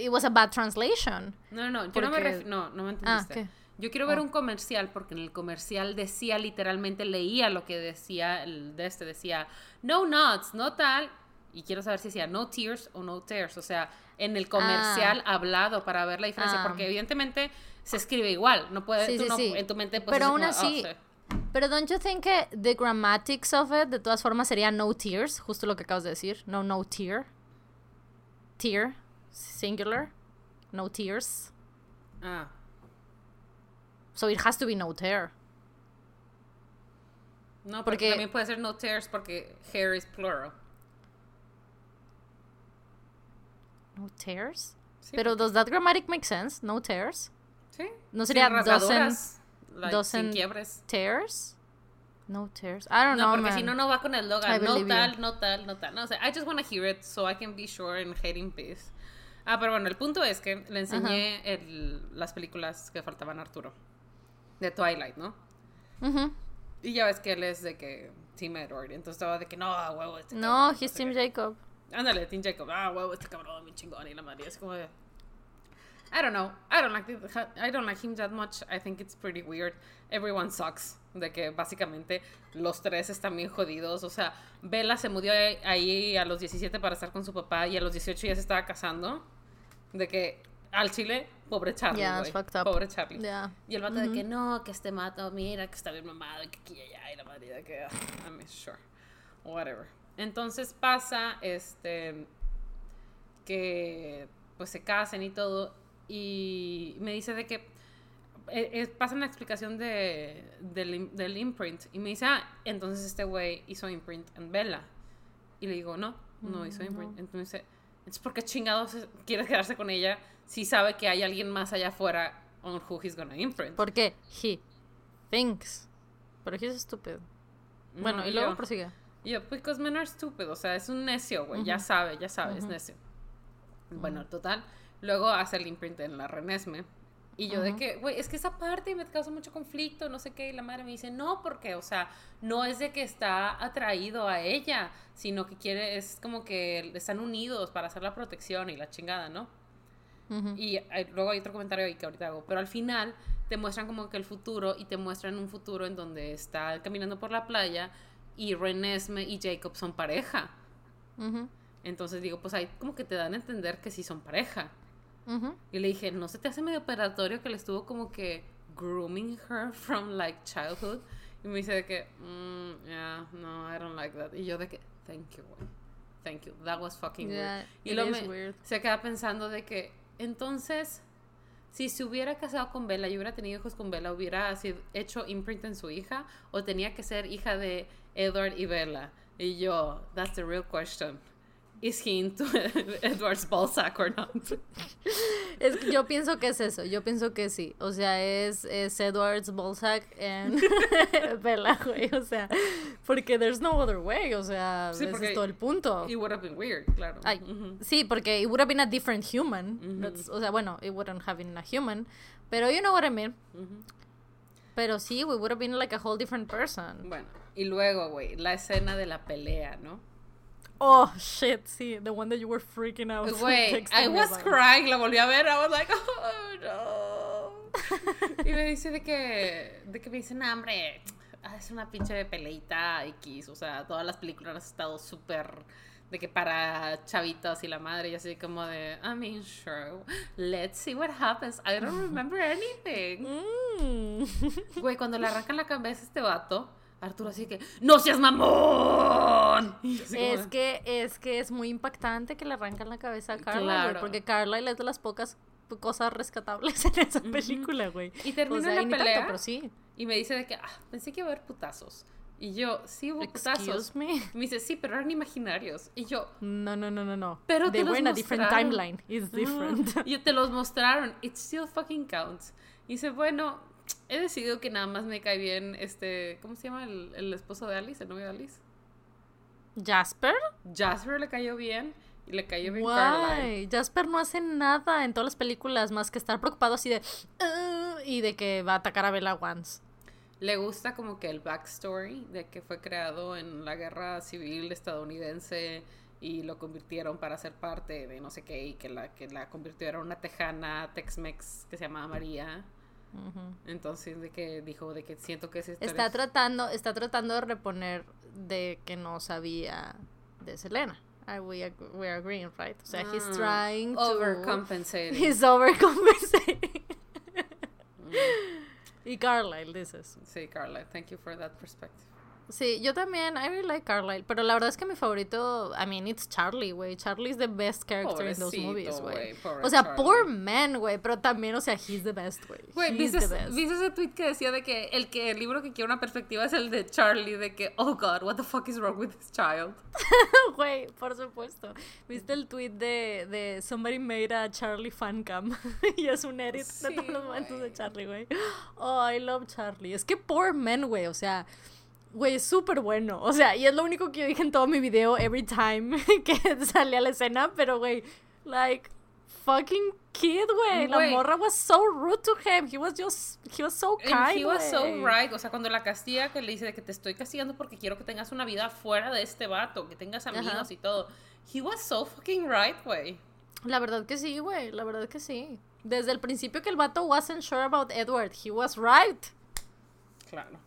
was a bad translation. No, no, yo no me no, no me ah, entendiste. Yo quiero ver oh. un comercial porque en el comercial decía literalmente, leía lo que decía el de este, decía no nuts, no tal. Y quiero saber si decía no tears o no tears. O sea, en el comercial ah. hablado para ver la diferencia. Ah. Porque evidentemente se escribe igual. No puede, sí, tú en tu mente pues, Pero aún así. Oh, pero don't you think que the grammatics of it de todas formas sería no tears, justo lo que acabas de decir, no no tear. Tear singular, no tears. Ah. So it has to be no tear. No, porque, también puede ser no tears porque hair is plural. No tears? Pero does that grammatic make sense? No tears? Sí. No sería dozen, like, quiebres. tears? No tears. I don't know. No, porque si no, no va con el logo. No tal, no tal, no tal. No, o sea, I just want to hear it so I can be sure in hating peace. Ah, pero bueno, el punto es que le enseñé el, las películas que faltaban a Arturo de Twilight, ¿no? Y ya ves que él es de que Team Edward. Entonces estaba de que no, huevo, este No, he's Team Jacob. Ándale, Team Jacob. Ah, huevo, este cabrón, mi chingón. Y la madre es como de. I don't know. I don't like I don't like him that much. I think it's pretty weird. Everyone sucks. De que básicamente los tres están bien jodidos. O sea, Bella se mudó ahí a los 17 para estar con su papá y a los 18 ya se estaba casando. De que al chile, pobre Charlie. Yeah, Pobre Charlie. Y el vato de que no, que este mato, mira, que está bien mamado y que aquí y allá. Y la madre de que, uh, I'm sure. Whatever. Entonces pasa, este, que pues se casen y todo y me dice de que eh, eh, pasa una explicación de, del, imprint y me dice, ah, entonces este güey hizo imprint en Bella. Y le digo, no, no hizo mm, imprint. Entonces, es porque chingados quiere quedarse con ella si sabe que hay alguien más allá afuera on who he's gonna imprint. Porque he thinks. Pero he's stupid. Bueno, y luego prosigue. Yo, because men are stupid. O sea, es un necio, güey. Ya sabe, ya sabe, es necio. Bueno, total. Luego hace el imprint en la Renesme. Y yo de que, güey, es que esa parte me causa mucho conflicto, no sé qué. Y la madre me dice, no, porque, o sea, no es de que está atraído a ella, sino que quiere, es como que están unidos para hacer la protección y la chingada, ¿no? Y luego hay otro comentario ahí que ahorita hago. Pero al final te muestran como que el futuro y te muestran un futuro en donde está caminando por la playa y Renesme y Jacob son pareja. Entonces digo, pues ahí como que te dan a entender que sí son pareja. Y le dije, ¿no se te hace medio operatorio que le estuvo como que grooming her from like childhood? Y me dice de que, mm, yeah, no, I don't like that. Y yo de que, thank you, Thank you. That was fucking weird. Y lo me, se queda pensando de que, entonces, si se hubiera casado con Bella y hubiera tenido hijos con Bella, hubiera sido, hecho imprint en su hija o tenía que ser hija de Edward y Bella. Y yo, that's the real question is he into Edward's Balzac or not? Es, yo pienso que es eso, yo pienso que sí. O sea, es, es Edward's Balzac en Bella, güey. O sea, porque there's no other way. O sea, ese es todo el punto. It would have been weird, claro. Sí, porque it would have been a different human. o sea, bueno, it wouldn't have been a human. Pero you know what I mean. Pero sí, we would have been like a whole different person. Bueno, y luego, güey, la escena de la pelea, ¿no? Oh, shit, sí, the one that you were freaking out. Wait, I was crying, la volví a ver, I was like, oh, no. y me dice de que, de que me dicen, hambre, es una pinche peleita X, o sea, todas las películas han estado súper de que para chavitos y la madre y así como de I mean sure let's see what happens I don't remember anything mm. güey cuando le arrancan la cabeza a este vato Arturo así que, ¡No seas mamón! Es que, es que es muy impactante que le arrancan la cabeza a Carla, porque Carla es de las pocas cosas rescatables en esa película, güey. Y termina la pelea, pero sí. Y me dice de que, ah, pensé que iba a haber putazos. Y yo, sí hubo putazos. Me? me dice, sí, pero eran imaginarios. Y yo, no, no, no, no, no. Pero They te were los in a different timeline. It's different. y te los mostraron. It still fucking counts. Y dice, bueno, he decidido que nada más me cae bien este, ¿cómo se llama el, el esposo de Alice, el novio de Alice? Jasper. Jasper le cayó bien y le cayó bien Carly. Jasper no hace nada en todas las películas más que estar preocupado así de y de que va a atacar a Bella once. Le gusta como que el backstory de que fue creado en la guerra civil estadounidense y lo convirtieron para ser parte de no sé qué y que la que la convirtieron en una tejana Tex-Mex que se llamaba María. Entonces, de que dijo, de que siento que se está tratando, está tratando de reponer de que no sabía de Selena. I, we, we are agreeing, right? O sea, he's ah, trying to... Overcompensating. He's overcompensating. mm. Y Carlyle dices. Sí, Carlyle. Thank you for that perspective. Sí, yo también, I really like Carlyle, pero la verdad es que mi favorito, I mean, it's Charlie, güey. Charlie's the best character in those movies, güey. O sea, poor man, güey, pero también, o sea, he's the best, güey. Güey, ¿viste, ese tweet que decía de que el, que el libro que quiere una perspectiva es el de Charlie, de que, oh God, what the fuck is wrong with this child? Güey, por supuesto. ¿Viste el tweet de, de somebody made a Charlie fan cam? y es un edit de todos los momentos de Charlie, güey. Oh, I love Charlie. Es que poor man, güey, o sea... Güey, es súper bueno. O sea, y es lo único que yo dije en todo mi video, every time que salía la escena, pero güey, like, fucking kid, güey. La morra was so rude to him. He was just, he was so kind. he was so right. O sea, cuando la castiga, que le dice de que te estoy castigando porque quiero que tengas una vida fuera de este vato, que tengas amigos y todo. He was so fucking right, güey. La verdad que sí, güey, la verdad que sí. Desde el principio que el vato wasn't sure about Edward, he was right. Claro.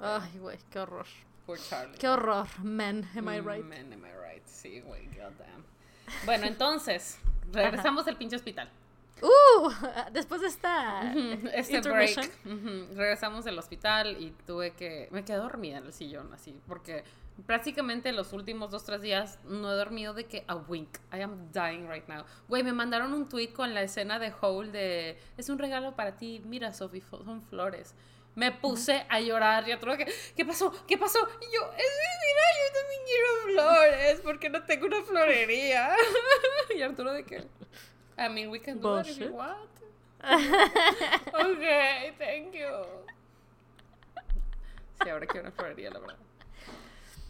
Ay, güey, qué horror. Poor Charlie. Qué horror, man, am I right? Man, am I right? Sí, güey, goddamn. Bueno, entonces, regresamos del pinche hospital. Uh, después de esta Este break. ujú, Regresamos del hospital y tuve que. Me quedé dormida en el sillón, así, porque prácticamente los últimos dos, tres días no he dormido de que a wink. I am dying right now. Güey, me mandaron un tweet con la escena de Hole de. Es un regalo para ti. Mira, Sophie, son flores. Me puse a llorar y Arturo que, ¿qué pasó? ¿Qué pasó? Y yo, es mira, yo también quiero flores, porque no tengo una florería. y Arturo de que, I mean, we can do that if you Bullshit. want. ok, thank you. Sí, ahora quiero una florería, la verdad.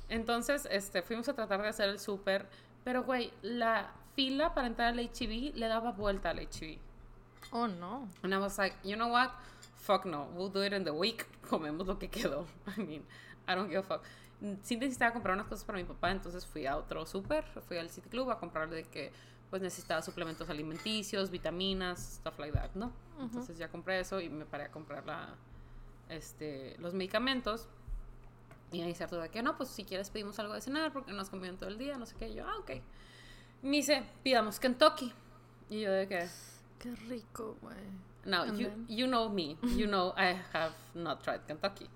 Entonces, este, fuimos a tratar de hacer el súper, pero, güey, la fila para entrar al HEB le daba vuelta al HEB. Oh, no. And I was like, you know what? Fuck no. We'll do it in the week. Comemos lo que quedó. I mean, I don't give a fuck. Sí necesitaba comprar unas cosas para mi papá, entonces fui a otro súper, fui al City Club a comprarle de que pues necesitaba suplementos alimenticios, vitaminas, stuff like that, ¿no? Entonces ya compré eso y me paré a comprar la, este, los medicamentos. Y ahí se de que no, pues si quieres pedimos algo de cenar porque no has comido todo el día, no sé qué. Y yo, ah, ok. Me dice, pidamos Kentucky. Y yo de que, Qué rico, güey. Now, And you, then? you know me. You know I have not tried Kentucky.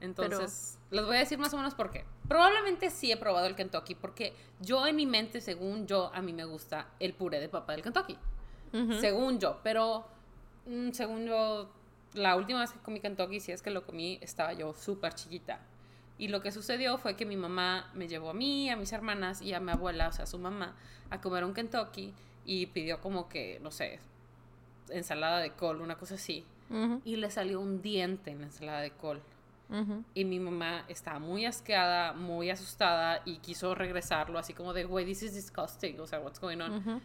Entonces, les voy a decir más o menos por qué. Probablemente sí he probado el Kentucky, porque yo en mi mente, según yo, a mí me gusta el puré de papa del Kentucky. Según yo, pero mm, según yo, la última vez que comí Kentucky, si es que lo comí, estaba yo súper chiquita. Y lo que sucedió fue que mi mamá me llevó a mí, a mis hermanas y a mi abuela, o sea, a su mamá, a comer un Kentucky y pidió como que, no sé, ensalada de col, una cosa así. Y le salió un diente en la ensalada de col. Y mi mamá estaba muy asqueada, muy asustada y quiso regresarlo, así como de, güey, this is disgusting, o sea, what's going on.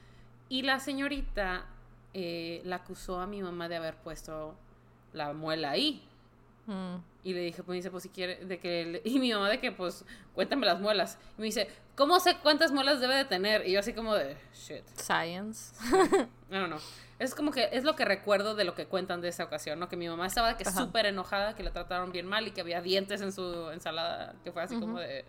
Y la señorita eh, la acusó a mi mamá de haber puesto la muela ahí. Mm. Y le dije, pues dice, pues si quiere, de que, le- y mi mamá de que, pues, cuéntame las muelas. Y me dice, ¿cómo sé cuántas muelas debe de tener? Y yo así como de, shit. Science. No, no, no. Es como que es lo que recuerdo de lo que cuentan de esa ocasión, ¿no? Que mi mamá estaba de que súper enojada, que la trataron bien mal y que había dientes en su ensalada, que fue así como de,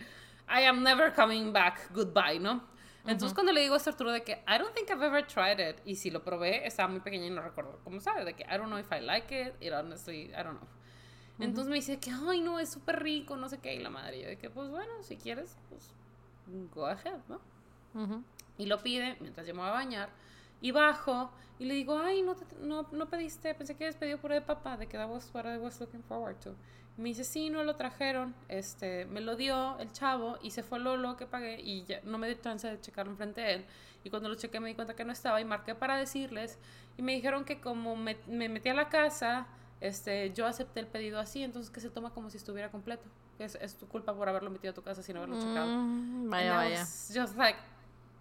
I am never coming back, goodbye, ¿no? Entonces cuando le digo a Arturo de que I don't think I've ever tried it y si lo probé estaba muy pequeña y no recuerdo cómo sabe, de que I don't know if I like it, it honestly, I don't know. Entonces me dice que, ay, no, es súper rico, no sé qué, y la madre, yo de que, pues bueno, si quieres, pues, go ahead, ¿no? Y lo pide mientras yo me voy a bañar. Y bajo y le digo, ay, no, te- no, no pediste, pensé que habías pedido puré de papá, de que that was what I was looking forward to. Y me dice, sí, no lo trajeron, este, me lo dio el chavo y se fue Lolo que pagué y ya no me dio chance de checarlo enfrente de él. Y cuando lo chequé me di cuenta que no estaba y marqué para decirles y me dijeron que como me, me metí a la casa, este, yo acepté el pedido así, entonces que se toma como si estuviera completo. Es, es tu culpa por haberlo metido a tu casa sin haberlo checado. Mm, Vaya, And I vaya. was just like,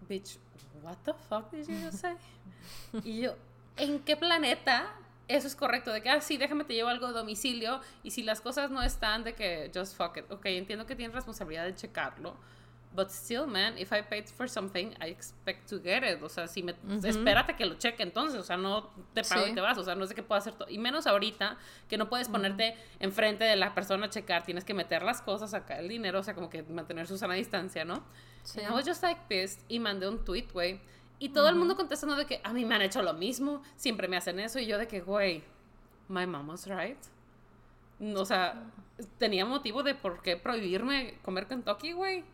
bitch, what the fuck did you just say? y yo, ¿en qué planeta eso es correcto? De que, ah, sí, déjame te llevo algo a domicilio y si las cosas no están, de que just fuck it. Ok, entiendo que tienes responsabilidad de checarlo. But still, man, if I paid for something, I expect to get it. O sea, si me, espérate que lo cheque entonces. O sea, no te pago Sí. y te vas. O sea, no es de que pueda hacer. Y menos ahorita, que no puedes ponerte enfrente de la persona a checar. Tienes que meter las cosas, sacar el dinero. O sea, como que mantener su sana distancia, ¿no? Sí. And I was just like pissed y mandé un tweet, güey. Y todo el mundo contestando de que a mí me han hecho lo mismo, siempre me hacen eso. Y yo de que, güey, my mom was right. O sea, tenía motivo de por qué prohibirme comer Kentucky, güey.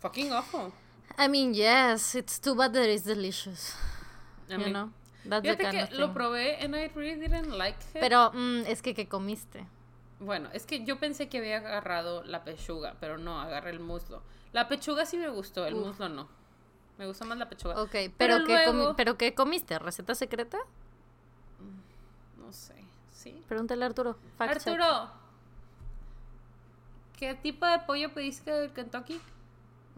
Fucking awful. I mean, yes, it's too bad that it's delicious. I you mean, know? That's the kind que of lo probé and I really didn't like it. Pero mm, es que, ¿qué comiste? Bueno, es que yo pensé que había agarrado la pechuga, pero no, agarré el muslo. La pechuga sí me gustó, el Uf. muslo no. Me gustó más la pechuga. Ok, pero, ¿qué, comi- luego- ¿pero qué comiste? ¿Receta secreta? No sé, ¿sí? Pregúntale a Arturo. Fact check. Arturo, ¿qué tipo de pollo pediste del Kentucky?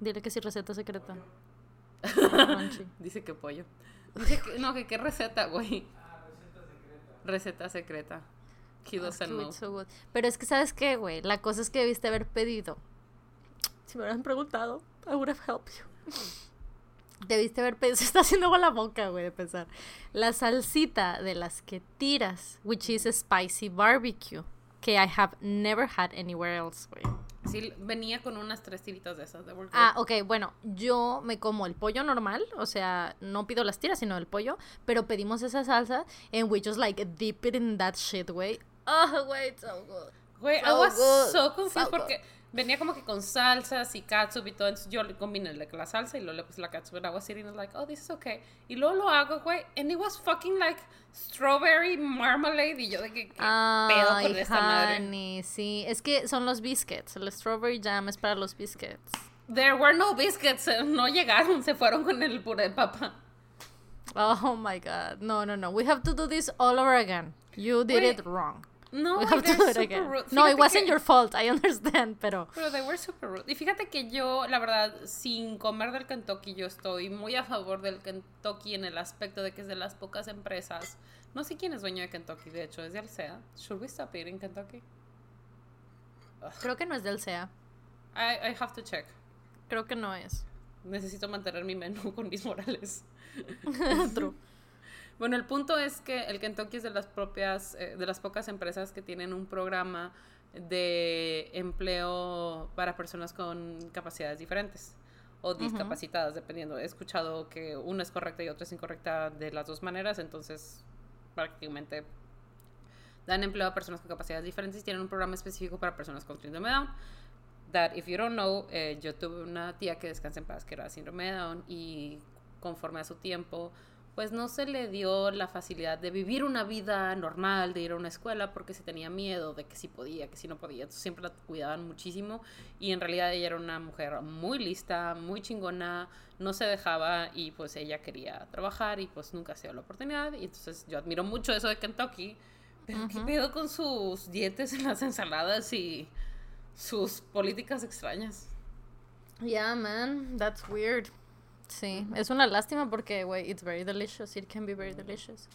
Dile que sí, receta secreta. Dice que pollo. Dice que, no, que qué receta, güey. receta secreta. He Ah, doesn't know. so. Pero es que, ¿sabes qué, güey? La cosa es que debiste haber pedido. Si me hubieran preguntado, I would have helped you. Debiste ver, se está haciendo con la boca, güey, de pensar. La salsita de las que tiras, which is spicy barbecue, que I have never had anywhere else, güey. Sí, venía con unas tres tiritas de esas. De ah, ok, bueno, yo me como el pollo normal, o sea, no pido las tiras, sino el pollo, pero pedimos esa salsa and we just like dip it in that shit, güey. Oh, güey, so good. Güey, I was so confused porque venía como que con salsas y catsup y todo. Entonces yo le combiné la salsa y luego le puse la catsup. And I was sitting like, oh, this is okay. Y luego lo hago, güey. And it was fucking like strawberry marmalade. Y yo de que, ¿qué pedo con esta madre? Sí, es que son los biscuits. El strawberry jam es para los biscuits. There were no biscuits. No llegaron. Se fueron con el puré de papa. Oh my god. No, no, no. We have to do this all over again. You did it wrong. No, super rude. No, it wasn't your fault, I understand, pero... Pero they were super rude. Y fíjate que yo, la verdad, sin comer del Kentucky, yo estoy muy a favor del Kentucky en el aspecto de que es de las pocas empresas. No sé quién es dueño de Kentucky, de hecho, es de Alsea. Should we stop eating Kentucky? Creo que no es de Alsea. I, I have to check. Creo que no es. Necesito mantener mi menú con mis morales. True. Bueno, el punto es que el Kentucky es de las propias, eh, de las pocas empresas que tienen un programa de empleo para personas con capacidades diferentes o discapacitadas, dependiendo. He escuchado que una es correcta y otra es incorrecta de las dos maneras, entonces prácticamente dan empleo a personas con capacidades diferentes y tienen un programa específico para personas con síndrome de Down. That, if you don't know, eh, yo tuve una tía que descansa en paz que era síndrome de Down y conforme a su tiempo pues no se le dio la facilidad de vivir una vida normal, de ir a una escuela, porque se tenía miedo de que sí podía, que sí no podía. Entonces siempre la cuidaban muchísimo y en realidad ella era una mujer muy lista, muy chingona, no se dejaba y pues ella quería trabajar y pues nunca se dio la oportunidad. Y entonces yo admiro mucho eso de Kentucky, pero ¿qué pedo con sus dientes en las ensaladas y sus políticas extrañas? Yeah, man, that's weird. Sí, es una lástima porque, güey, it's very delicious. It can be very delicious.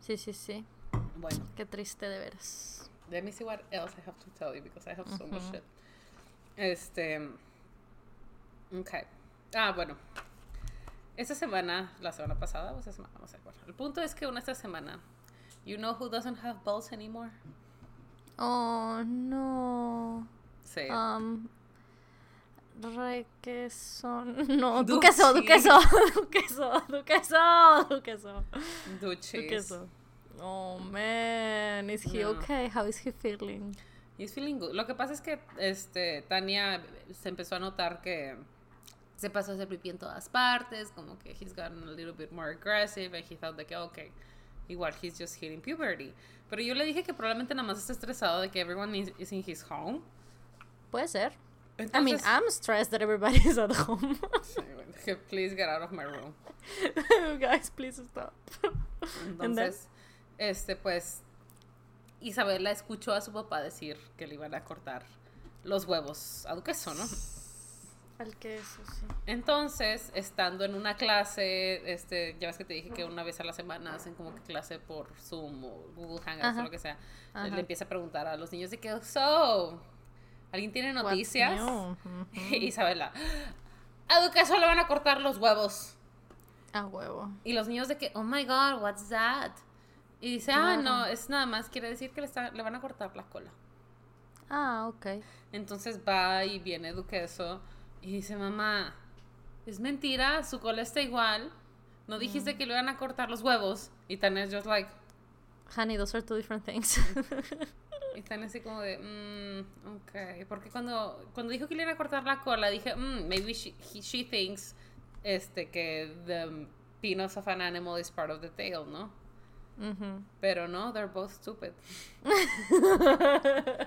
Sí, sí, sí. Bueno. Qué triste de veras. Let me see what else I have to tell you because I have so much shit. Este. Ok. Ah, bueno. Esta semana, la semana pasada, o esta semana, no sé. Bueno, el punto es que una esta semana, you know who doesn't have balls anymore? Oh, no. Sí. Um, Requesón. No, duqueso, duqueso, duqueso, duqueso, duqueso. Duchess. Oh man, is he okay? How is he feeling? He's feeling good. Lo que pasa es que este Tania se empezó a notar que se pasó a hacer pipí en todas partes, como que he's gotten a little bit more aggressive and he thought like, okay, igual he's just hitting puberty. Pero yo le dije que probablemente nada más está estresado de que everyone is in his home. Puede ser. I mean, I'm stressed that everybody's at home. please get out of my room. Guys, please stop. Entonces, este, pues, Isabela escuchó a su papá decir que le iban a cortar los huevos a Duqueso, ¿no? Al queso, sí. Entonces, estando en una clase, este, ya ves que te dije que una vez a la semana hacen como que clase por Zoom o Google Hangouts o lo que sea, le empieza a preguntar a los niños de que, so, ¿Alguien tiene noticias? Isabela. A Duqueso le van a cortar los huevos. A huevo. Y los niños de que, oh my god, what's that? Y dice, ah, no, es nada más, quiere decir que le, le van a cortar la cola. Ah, ok. Entonces va y viene Duqueso y dice, mamá, es mentira, su cola está igual. No dijiste mm. que le iban a cortar los huevos. Y tan es just like, honey, those are two different things. Están así como de, mmm, ok. Porque cuando, cuando dijo que le iba a cortar la cola, dije, mmm, maybe she, she thinks este, que the penis of an animal is part of the tail, ¿no? Pero no, they're both stupid.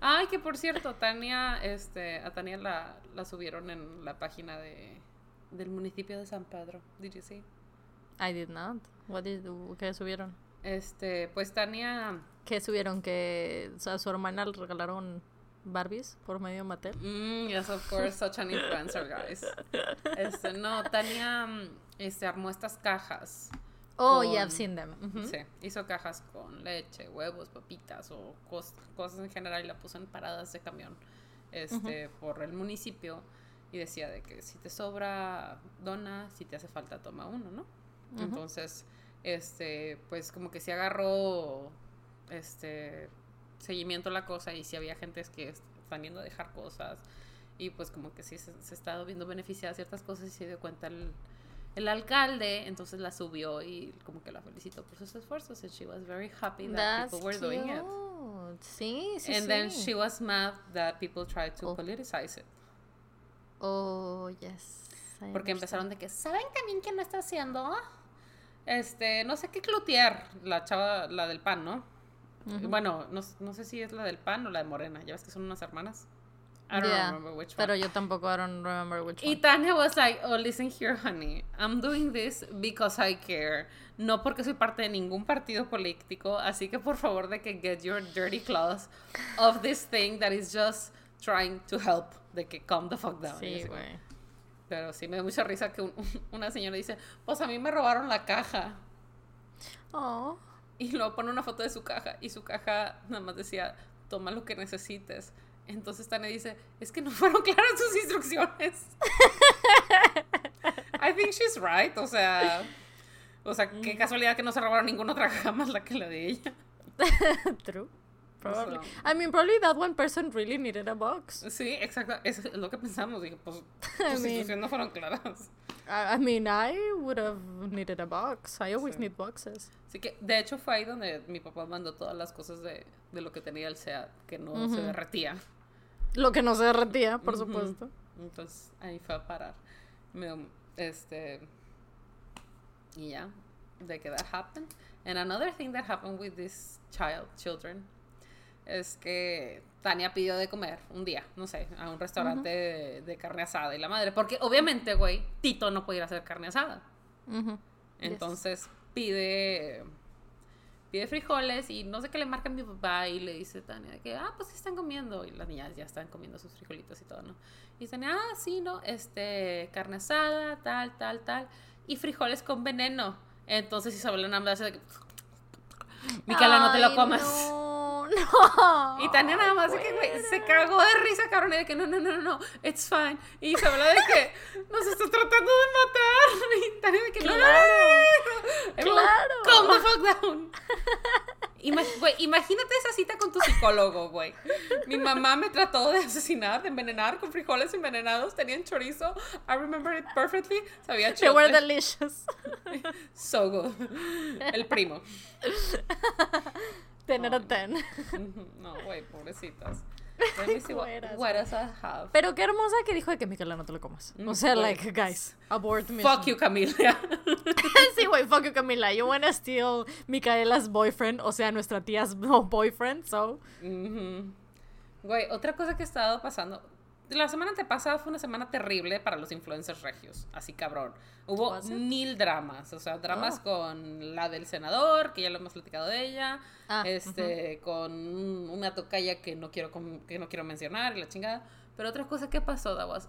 Ay, que por cierto, Tania, este, a Tania la, la subieron en la página de, del municipio de San Pedro. Did you see? I did not. What did, ¿Qué subieron? Este, pues Tania que subieron que a su hermana le regalaron Barbies por medio de Mattel. Mm, yes, of course, such an influencer, guys. Este, no, Tania este, armó estas cajas. Oh, yeah, I've seen them. Sí, hizo cajas con leche, huevos, papitas o cosas en general y la puso en paradas de camión este, por el municipio. y decía de que si te sobra, dona, si te hace falta, toma uno, ¿no? Entonces, este, pues como que se agarró, este, seguimiento a la cosa y si había gente que están yendo a dejar cosas y pues como que sí se, se estado viendo beneficiada ciertas cosas y se dio cuenta el, el alcalde, entonces la subió y como que la felicitó por sus esfuerzos and she was very happy that people were doing it. Sí, sí, And then she was mad that people tried to Oh. politicize it. Oh, yes. I Porque understand. empezaron de que, ¿saben también quién lo está haciendo? Este, no sé qué Cloutier, la chava, la del pan, ¿no? Bueno, no, no sé si es la del pan o la de Morena, ya ves que son unas hermanas. I don't Yeah, remember which one. Pero yo tampoco, I don't remember which Y one. Tania was like, oh, listen here, honey. I'm doing this because I care. No porque soy parte de ningún partido político. Así que por favor de que get your dirty claws of this thing that is just trying to help. De que calm the fuck down. Y Sí, güey. Pero sí me da mucha risa que un- una señora dice, pues a mí me robaron la caja. Oh. Y luego pone una foto de su caja. Y su caja nada más decía, toma lo que necesites. Entonces Tania dice, es que no fueron claras sus instrucciones. I think she's right. O sea, o sea, qué casualidad que no se robaron ninguna otra caja más la que la de ella. True. Probably. So- I mean, probably that one person really needed a box. Sí, exacto. Eso es lo que pensamos. Dije, pues I mean- instrucciones no fueron claras. I, I mean, I would have needed a box. I always Sí. need boxes. Así que, de hecho, fue ahí donde mi papá mandó todas las cosas de, de lo que tenía el SEAT, que no se derretía. Lo que no se derretía, por Ujú. supuesto. Entonces ahí fue a parar. Me- este. Y ya. De que that happened. And another thing that happened with this child, children, es que Tania pidió de comer un día, no sé, a un restaurante de, de carne asada y la madre. Porque obviamente, güey, Tito no puede ir a hacer carne asada. Entonces pide pide frijoles y no sé qué le marca a mi papá y le dice Tania que, ah, pues sí están comiendo. Y las niñas ya están comiendo sus frijolitos y todo, ¿no? Y Tania, ah, sí, ¿no? Este, carne asada, tal, tal, tal. Y frijoles con veneno. Entonces Isabel nada más hace de que, Micaela, no te lo comas. No, no. Y Tania nada más de que, güey, se cagó de risa, cabrón, y de que no, no, no, no, no, it's fine. Y Isabela de que nos está tratando de matar. Y Tania de que no. Claro. Calm the fuck down. Ima- güey, imagínate esa cita con tu psicólogo, güey. Mi mamá me trató de asesinar, de envenenar con frijoles envenenados. Tenían chorizo. I remember it perfectly. Sabía They were delicious. So good. El primo. 10 out of 10. No, güey, pobrecitas. Me what, what I have. Pero qué hermosa que dijo de que Micaela no te lo comas. O sea, like, guys, abort mission. Fuck you, Camila. sí, güey, fuck you, Camila. You wanna steal Micaela's boyfriend, o sea, nuestra tía's no boyfriend, so... Güey, otra cosa que ha estado pasando. La semana antepasada fue una semana terrible para los influencers regios. Así cabrón. Hubo mil dramas. O sea, dramas Oh. con la del senador, que ya lo hemos platicado de ella. Ah, este, con una tocaya que no quiero que no quiero mencionar la chingada. Pero otra cosa que pasó, that was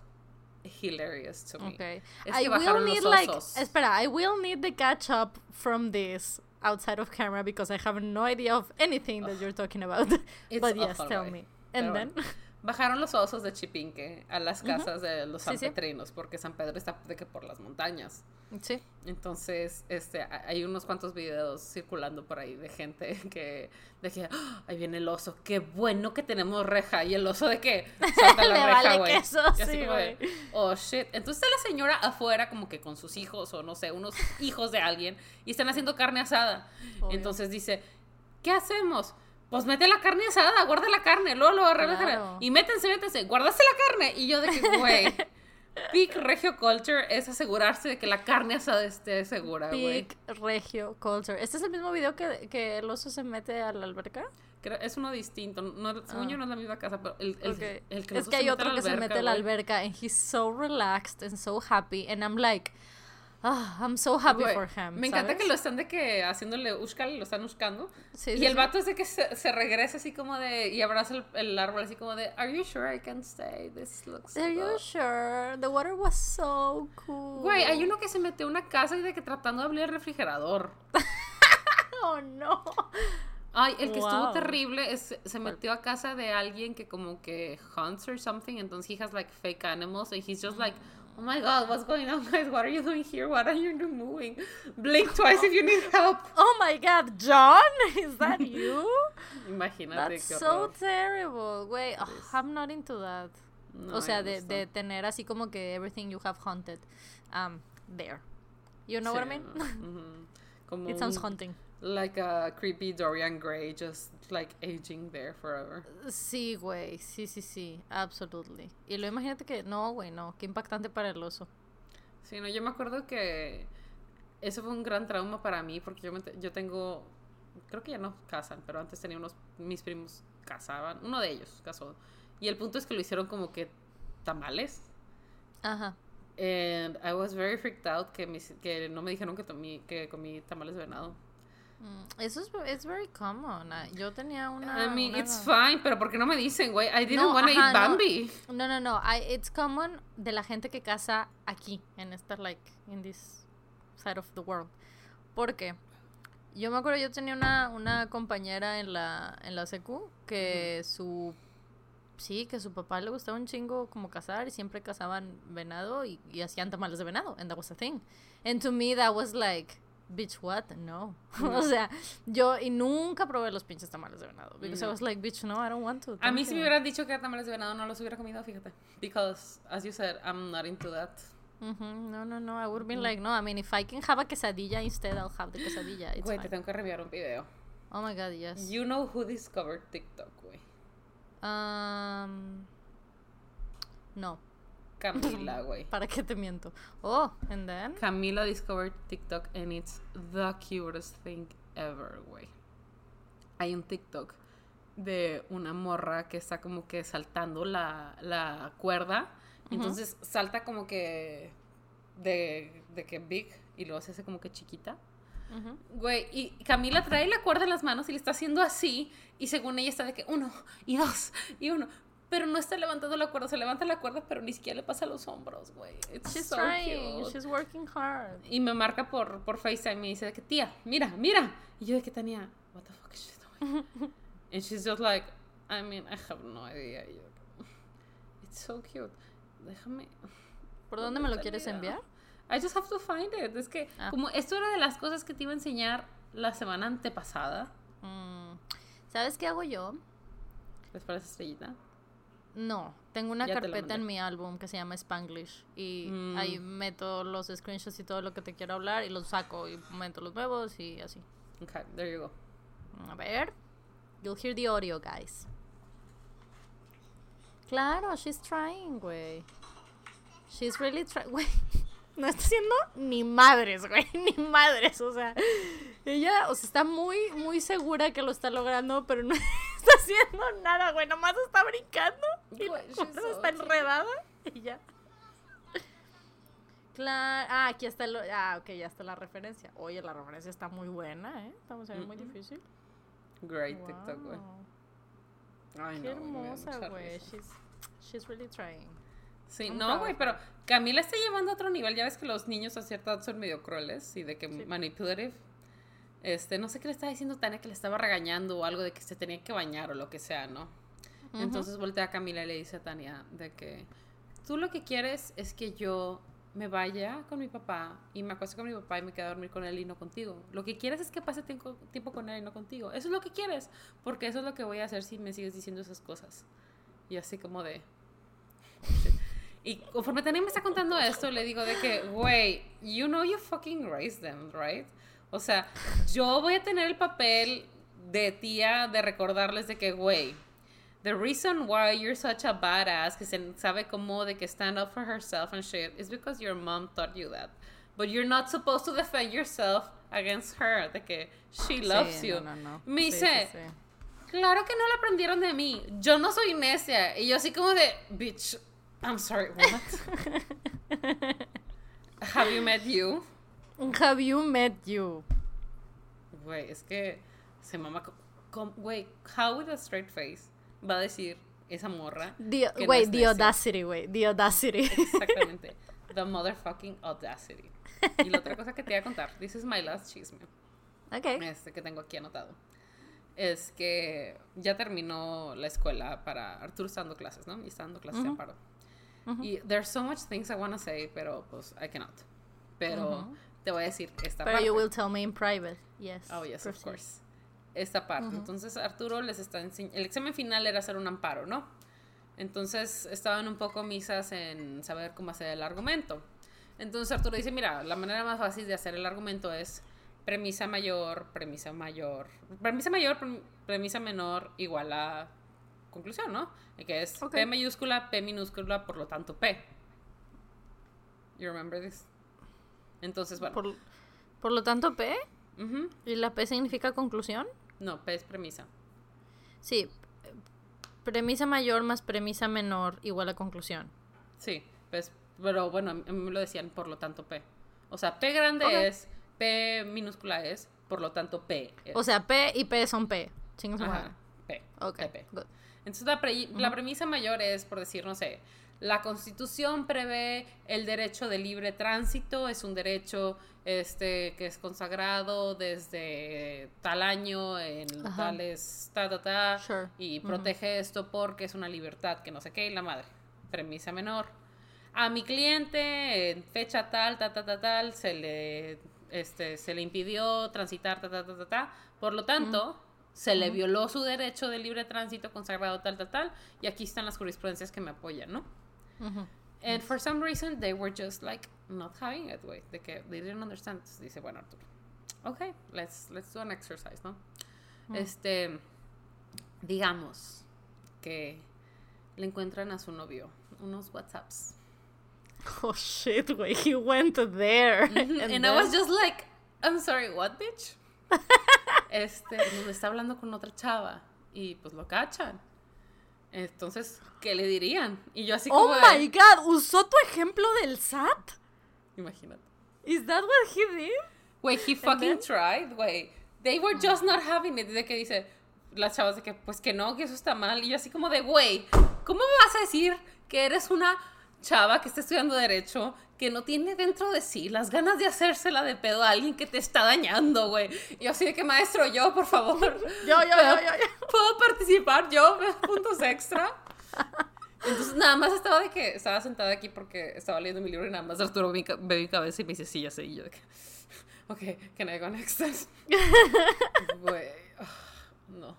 hilarious to me. Okay. Es I que will need like espera, I will need the catch up from this outside of camera because I have no idea of anything that you're talking about. It's but yes, tell güey. me. And Pero then bueno. Bajaron los osos de Chipinque a las casas de los Sí, sí. sanpetrinos, porque San Pedro está de que por las montañas. sí. Entonces, este, hay unos cuantos videos circulando por ahí de gente que, de que, "Ah, ahí viene el oso, qué bueno que tenemos reja, y el oso de que, salta la reja, vale güey. queso, Y así sí, como de, oh, shit. Entonces está la señora afuera como que con sus hijos, o no sé, unos hijos de alguien, y están haciendo carne asada. Obvio. Entonces dice, ¿qué hacemos? Pues mete la carne asada, guarda la carne, luego lo Claro. y métense, métense, guardaste la carne. Y yo de que, güey, Big Regio Culture es asegurarse de que la carne asada esté segura, güey. Big Regio Culture. ¿Este es el mismo video que, que el oso se mete a la alberca? Creo- Es uno distinto, no, según Ah. yo no es la misma casa, pero el, el, Ok. el es que, el oso que hay otro que se mete a la alberca and he's so relaxed and so happy and I'm like, ah, I'm so happy Güey, for him. Me encanta ¿sabes? que lo están de que haciéndole ushkal, lo están ushkando. Sí, y sí, el sí. vato es de que se, se regresa así como de. Y abraza el, el árbol así como de. Are you sure I can stay? This looks. Are you good." sure? The water was so cool. Güey, hay uno que se metió a una casa y de que tratando de abrir el refrigerador. Oh no. Ay, el que estuvo terrible es, se metió a casa de alguien que como que hunts or something, entonces he has like fake animals and he's just like, oh my god, what's going on guys? What are you doing here? What are you doing? Blink twice if you need help. Oh my god, John, is that you? Imagínate. That's so terrible. Wait, oh, I'm not into that. o sea, de, de, tener así como que everything you have hunted um, there. You know what I mean? Como It sounds haunting. Like a creepy Dorian Gray, just like aging there forever. Sí, güey, sí, sí, sí, absolutely. Y lo imagínate que, no, güey, no, qué impactante para el oso. Sí, no, yo me acuerdo que eso fue un gran trauma para mí porque yo, yo tengo, creo que ya no casan, pero antes tenía unos, mis primos casaban, uno de ellos casó. Y el punto es que lo hicieron como que tamales. Ajá. And I was very freaked out que, que no me dijeron que, tomé, que comí tamales de venado. Mm, eso es it's very common. Ah, yo tenía una. I mean, it's fine, pero ¿por qué no me dicen, güey? I didn't want to eat Bambi. No, no, no. I, it's common de la gente que casa aquí, en esta, like, in this side of the world. Porque yo me acuerdo, yo tenía una, una compañera en la, en la secu que su. Sí, que su papá le gustaba un chingo como cazar y siempre cazaban venado y, y hacían tamales de venado. And that was a thing. And to me, that was like bitch, what? No. o sea, yo y nunca probé los pinches tamales de venado. Because I was like, bitch, no, I don't want to. A mí si me hubieran dicho que eran tamales de venado, no los hubiera comido, fíjate. Because, as you said, I'm not into that. No, no, no. I would have been like, no, I mean, if I can have a quesadilla instead, I'll have the quesadilla. It's Güey, te tengo que reviar un video. Oh my god, yes. You know who discovered TikTok, güey. Um. No. Camila, güey. ¿Para qué te miento? Oh, and then? Camila discovered TikTok and it's the cutest thing ever, güey. Hay un TikTok de una morra que está como que saltando la, la cuerda. Entonces salta como que de, de, que big y luego se hace como que chiquita. Güey, y Camila trae la cuerda en las manos y le está haciendo así. Y según ella está de que uno, y dos, y uno pero no está levantando la cuerda, se levanta la cuerda, pero ni siquiera le pasa los hombros, güey. She's trying, she's working hard. Y me marca por, por FaceTime y me dice de que, tía, mira, mira. Y yo de que tenía, what the fuck is she doing? And she's just like, I mean, I have no idea. it's so cute. Déjame. ¿Por dónde me lo quieres enviar? I just have to find it. Es que, ah. como esto era de las cosas que te iba a enseñar la semana antepasada. Mm. ¿Sabes qué hago yo? ¿Les parece estrellita? No, tengo una carpeta en mi álbum que se llama Spanglish y ahí mm. meto los screenshots y todo lo que te quiero hablar y los saco y meto los nuevos y así. Okay, there you go. A ver. You'll hear the audio, guys. Claro, she's trying, güey. She's really trying, güey. No está haciendo ni madres, güey, ni madres, o sea, ella, o sea, está muy, muy segura que lo está logrando, pero no está haciendo nada, güey. Nomás está brincando. Y está enredada. Y ya. Claro. Ah, aquí está el. Ah, ok, ya está la referencia. Oye, la referencia está muy buena, ¿eh? Estamos en muy difícil. Great TikTok, güey. Qué hermosa, güey. She's, she's really trying. Sí, no, güey, pero Camila está llevando a otro nivel. Ya ves que los niños a cierta edad son medio crueles y de que manipulative. Este, no sé qué le estaba diciendo Tania, que le estaba regañando o algo de que se tenía que bañar o lo que sea, ¿no? Entonces voltea a Camila y le dice a Tania de que tú lo que quieres es que yo me vaya con mi papá y me acueste con mi papá y me quede a dormir con él y no contigo. Lo que quieres es que pase tiempo, tiempo con él y no contigo. Eso es lo que quieres, porque eso es lo que voy a hacer si me sigues diciendo esas cosas. Y así como de... Y conforme Tania me está contando esto, le digo de que, güey, you know you fucking raised them, right? O sea, yo voy a tener el papel de tía de recordarles de que, güey, the reason why you're such a badass, que se sabe cómo de que stand up for herself and shit, is because your mom taught you that. But you're not supposed to defend yourself against her, de que she loves you. No, no, no. Me dice, claro que no lo aprendieron de mí. Yo no soy necia. Y yo así como de, bitch, I'm sorry, what? Have you met you? Have you met you? Güey, es que se mama. Güey, how with a straight face va a decir esa morra. Güey, the, the audacity, güey. The audacity. Exactamente. The motherfucking audacity. Y la otra cosa que te voy a contar. This is my last chisme. Ok. Este que tengo aquí anotado. es que ya terminó la escuela para Arturo está dando clases, ¿no? Y está dando clases de amparo. Y there's so much things I want to say, pero pues I cannot. Pero te voy a decir esta pero parte. Pero you will tell me in private. Yes. Oh, yes, of course. Esta parte. Entonces Arturo les está enseñando. El examen final era hacer un amparo, ¿no? Entonces estaban un poco misas en saber cómo hacer el argumento. Entonces Arturo dice, mira, la manera más fácil de hacer el argumento es premisa mayor, premisa mayor, premisa mayor, premisa menor igual a conclusión, ¿no? Que es P mayúscula, P minúscula, por lo tanto P. You remember this? Entonces, bueno. Por, lo tanto P. ¿Y la P significa conclusión? No, P es premisa. Sí. Premisa mayor más premisa menor igual a conclusión. Sí, pues, pero bueno, a mí me lo decían por lo tanto P. O sea, P grande es, P minúscula es, por lo tanto P. O sea, P y P son P. Ajá, P. Ok. P. Entonces la, premisa mayor es, por decir, no sé, la constitución prevé el derecho de libre tránsito, es un derecho este, que es consagrado desde tal año en tales, ta, ta, ta, y protege esto porque es una libertad que no sé qué, y la madre. Premisa menor. A mi cliente, en fecha tal, ta, ta, ta, tal, se le, este, se le impidió transitar, ta, ta, ta, ta, ta. Por lo tanto, se le violó su derecho de libre tránsito consagrado tal, tal, tal, y aquí están las jurisprudencias que me apoyan, ¿no? And for some reason they were just like not having it, way, de que they didn't understand. dice, bueno, Arturo, ok, let's, let's do an exercise, ¿no? Este, digamos que le encuentran a su novio unos WhatsApps. Oh shit, way, he went there. And, I was just like, I'm sorry, what, bitch? este, nos está hablando con otra chava y pues lo cachan. Entonces, ¿qué le dirían? Y yo así como. Oh my god, ¿usó tu ejemplo del SAT? Imagínate. ¿Is that what he did? Wait, he fucking tried, güey. They were just not having it. De que dice, las chavas de que, pues que no, que eso está mal. Y yo así como de, güey, ¿cómo me vas a decir que eres una chava que está estudiando Derecho que no tiene dentro de sí las ganas de hacérsela de pedo a alguien que te está dañando, güey. Y así de que, maestro, yo, por favor. Yo, yo, yo, yo, ¿Puedo participar yo? puntos extra? Entonces nada más estaba de que estaba sentada aquí porque estaba leyendo mi libro y nada más Arturo ve mi cabeza y me dice, sí, ya sé. Y yo de que, ok, can I go next? Güey, no.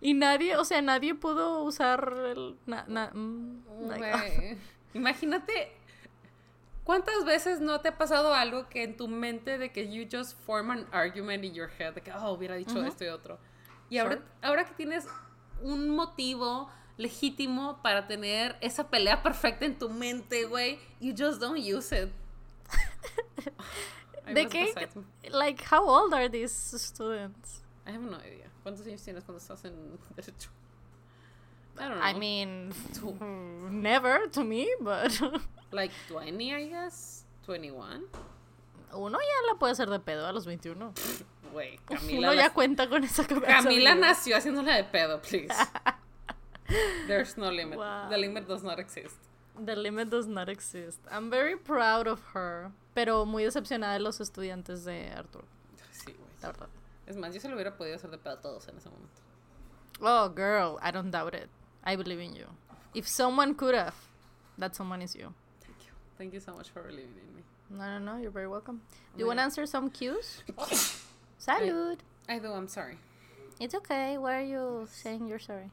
Y nadie, o sea, nadie pudo usar el... Mm, Imagínate ¿Cuántas veces no te ha pasado algo que en tu mente de que you just form an argument in your head de que, oh, hubiera dicho esto y otro? Y ahora, ahora que tienes un motivo legítimo para tener esa pelea perfecta en tu mente, güey, you just don't use it. ¿De qué? Like, how old are these students? I have no idea. ¿Cuántos años tienes cuando estás en derecho? I don't know. I mean, never to me, but like 20, I guess. 21. Uno ya la puede hacer de pedo a los 21. Güey, Camila. Uno ya cuenta con esa cabeza. Camila nació haciéndola de pedo, please. There's no limit. The limit does not exist. The limit does not exist. I'm very proud of her. Pero muy decepcionada de los estudiantes de Arthur. Sí, güey. La verdad. Es más, yo se lo hubiera podido hacer de pedo a todos en ese momento. Oh, girl, I don't doubt it. I believe in you. If someone could have, that someone is you. Thank you Thank you so much for believing in me. No, no, no. You're very welcome. Do you want to answer some cues? Salud. I, I, do. I'm sorry. It's okay. Why are you saying you're sorry?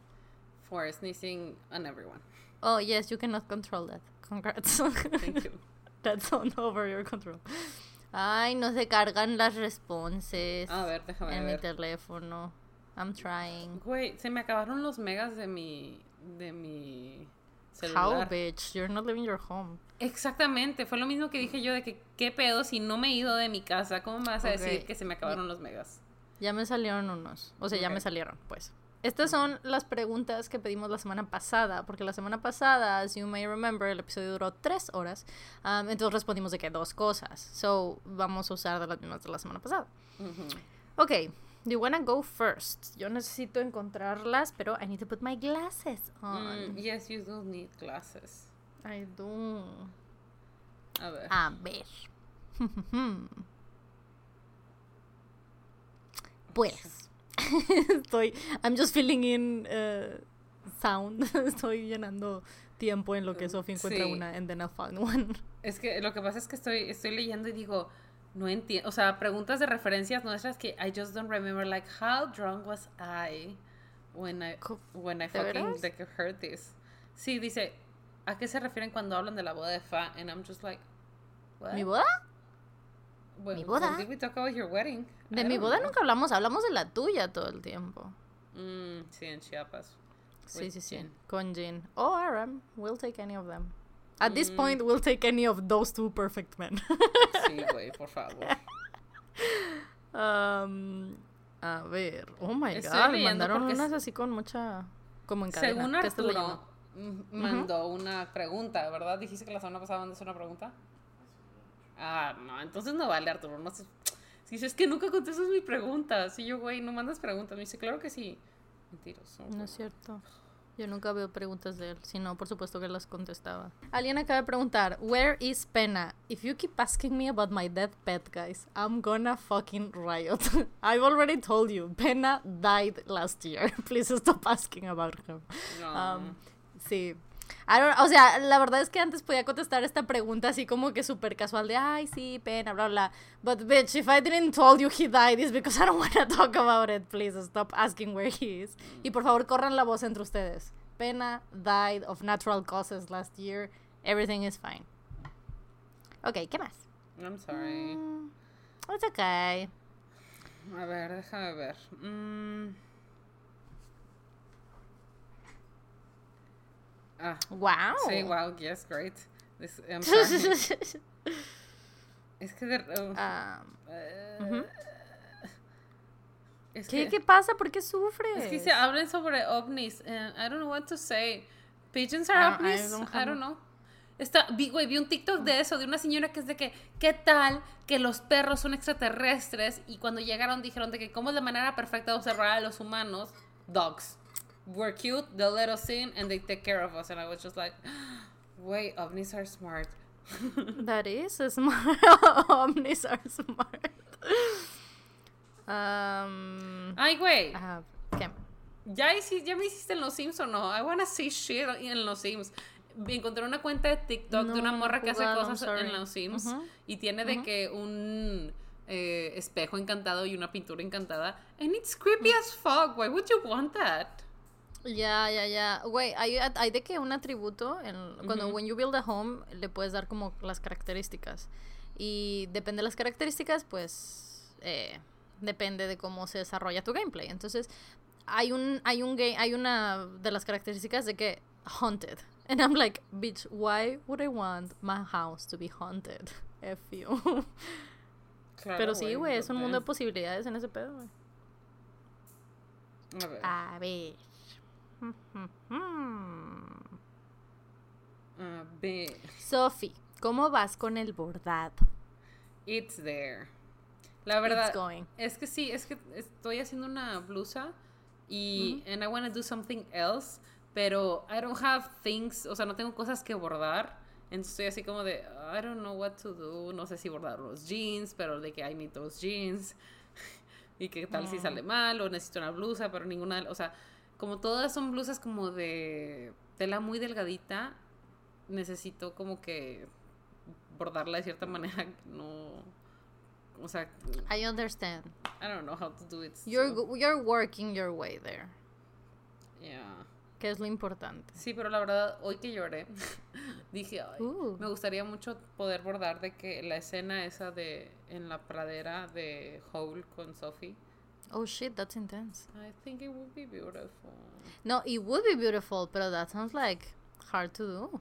For sneezing on everyone. Oh, yes. You cannot control that. Congrats. Thank you. That's on over your control. Ay, no se cargan las responses. A ver, déjame en ver. mi teléfono. I'm trying. Güey, se me acabaron los megas de mi de mi celular. How, bitch? You're not leaving your home. Exactamente, fue lo mismo que dije yo de que qué pedo si no me he ido de mi casa, ¿cómo me vas a decir que se me acabaron los megas? Ya me salieron unos, o sea, ya me salieron, pues. Estas son las preguntas que pedimos la semana pasada, porque la semana pasada, as you may remember, el episodio duró tres horas, um, entonces respondimos de que dos cosas. So, vamos a usar de las mismas de la semana pasada. Ok, do you wanna go first? Yo necesito encontrarlas, pero I need to put my glasses on. Mm, yes, you do need glasses. I do. A ver. A ver. pues. Estoy, I'm just filling in uh, sound. Estoy llenando tiempo en lo que Sophie encuentra Sí. una and then I found one. Es que lo que pasa es que estoy, estoy leyendo y digo, no entiendo, o sea, preguntas de referencias nuestras que I just don't remember, like, how drunk was I when I, when I ¿De fucking like, heard this? Sí, dice, ¿a qué se refieren cuando hablan de la boda de Fa? And I'm just like, what? ¿Mi boda? When- ¿Mi boda? did we talk about your wedding? De mi boda know. nunca hablamos, hablamos de la tuya todo el tiempo. Mm, sí, en Chiapas. Sí, sí, sí. Con Jean. O Aram. We'll take any of them. At this Mm. point, we'll take any of those two perfect men. Sí, güey, por favor. Um, a ver. Oh my Estoy god. Mandaron unas así con mucha. Como en cadena. Según ¿Qué estás Arturo, mm, mandó una pregunta, ¿verdad? Dijiste que la semana pasada mandaste una pregunta. Ah, no, entonces no vale, Arturo. No sé. Si dices que nunca contestas mi pregunta. Si yo, güey, no mandas preguntas. Me dice, claro que sí. Mentiroso. No es cierto. Yo nunca veo preguntas de él. Si no, por supuesto que las contestaba. Alguien acaba de preguntar, Where is Pena? If you keep asking me about my dead pet, guys, I'm gonna fucking riot. I've already told you, Pena died last year. Please stop asking about him. No. Um, sí. O sea, la verdad es que antes podía contestar esta pregunta así como que súper casual de, ay, sí, pena, bla, bla. But, bitch, if I didn't told you he died, it's because I don't want to talk about it. Please stop asking where he is. Y por favor, corran la voz entre ustedes. Pena died of natural causes last year. Everything is fine. Ok, ¿qué más? I'm sorry. Mm, it's okay. A ver, déjame ver. Mm. Ah, Wow. sí, wow, yes, great. This- I'm sorry. es que de, uh, Ah, eh, es ¿qué, que- ¿Qué pasa? ¿por qué sufres? Es que se hablan sobre ovnis. and I don't know what to say. Pigeons are I don't- I ovnis. don't I don't know. Está, vi, güey, vi un TikTok de eso, de una señora que es de que, ¿qué tal que los perros son extraterrestres? Y cuando llegaron dijeron de que, ¿cómo es la manera perfecta de observar a los humanos? Dogs. We're cute, they'll let us in, and they take care of us. And I was just like, wait, ovnis are smart. That is smart. Omnis are smart. Um, Ay, güey. ¿qué? ¿Ya, ¿Ya me hiciste en los Sims o no? I wanna see shit en los Sims. Encontré una cuenta de TikTok No, de una morra que hace cosas en los Sims y tiene de que un eh, espejo encantado y una pintura encantada. And it's creepy as fuck. Why would you want that? Ya, ya, ya. Güey, hay, hay de que un atributo, en, cuando Ujú. when you build a home, le puedes dar como las características. Y depende de las características, pues eh, depende de cómo se desarrolla tu gameplay. Entonces, hay un, hay un game, hay una de las características de que haunted. And I'm like, bitch, why would I want my house to be haunted? F you. Claro, Pero sí, güey, es un mundo de posibilidades en ese pedo, güey. A ver. A ver. A ver. Sophie, ¿cómo vas con el bordado? It's there. La verdad, It's going. es que sí, es que estoy haciendo una blusa y and I want to do something else, pero I don't have things, o sea, no tengo cosas que bordar. Entonces estoy así como de I don't know what to do, no sé si bordar los jeans, pero de que I need those jeans. y qué tal si Mm. sale mal o necesito una blusa, pero ninguna, o sea, como todas son blusas como de tela muy delgadita, necesito como que bordarla de cierta manera, no o sea, I understand. I don't know how to do it. You're, so, you're working your way there. yeah. Que es lo importante. Sí, pero la verdad, hoy que lloré, dije, ay, Uh. me gustaría mucho poder bordar de que la escena esa de en la pradera de Howl con Sophie. Oh shit, that's intense. I think it would be beautiful. No, it would be beautiful, pero that sounds like hard to do.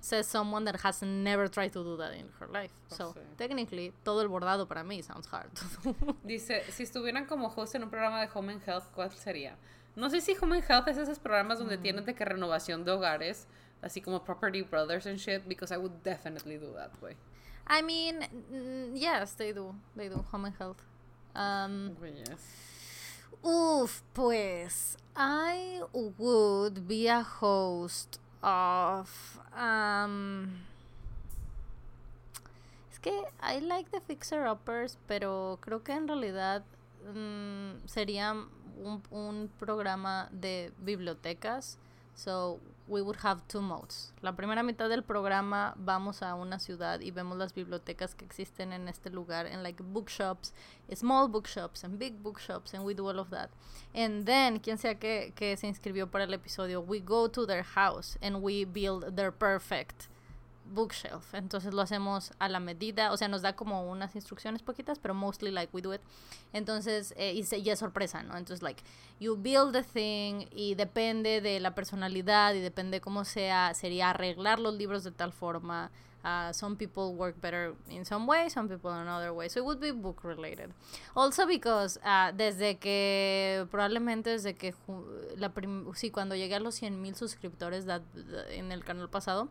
Says someone that has never tried to do that in her life. Pues So, sí. technically, todo el bordado para mí sounds hard to do. Dice, si estuvieran como host en un programa de Home and Health, ¿cuál sería? No sé si Home and Health es esos programas Mm. donde tienen de que renovación de hogares, así como Property Brothers and shit, because I would definitely do that way. I mean, mm, yes, they do. They do home and health. Um. Oof, pues I would be a host of um Es que I like the fixer uppers, pero creo que en realidad mm, sería un, un programa de bibliotecas. So we would have two modes. La primera mitad del programa vamos a una ciudad y vemos las bibliotecas que existen en este lugar, en like bookshops, small bookshops and big bookshops, and we do all of that. And then, quien sea que, que se inscribió para el episodio, we go to their house and we build their perfect bookshelf. Entonces lo hacemos a la medida, o sea, nos da como unas instrucciones poquitas, pero mostly like we do it. Entonces, eh, y, se, es sorpresa, ¿no? Entonces, like, you build the thing y depende de la personalidad y depende cómo sea, sería arreglar los libros de tal forma. Uh, some people work better in some way, some people in another way. So it would be book related. Also because uh, desde que, probablemente desde que, la sí, cuando llegué a los 100 mil suscriptores en el canal pasado,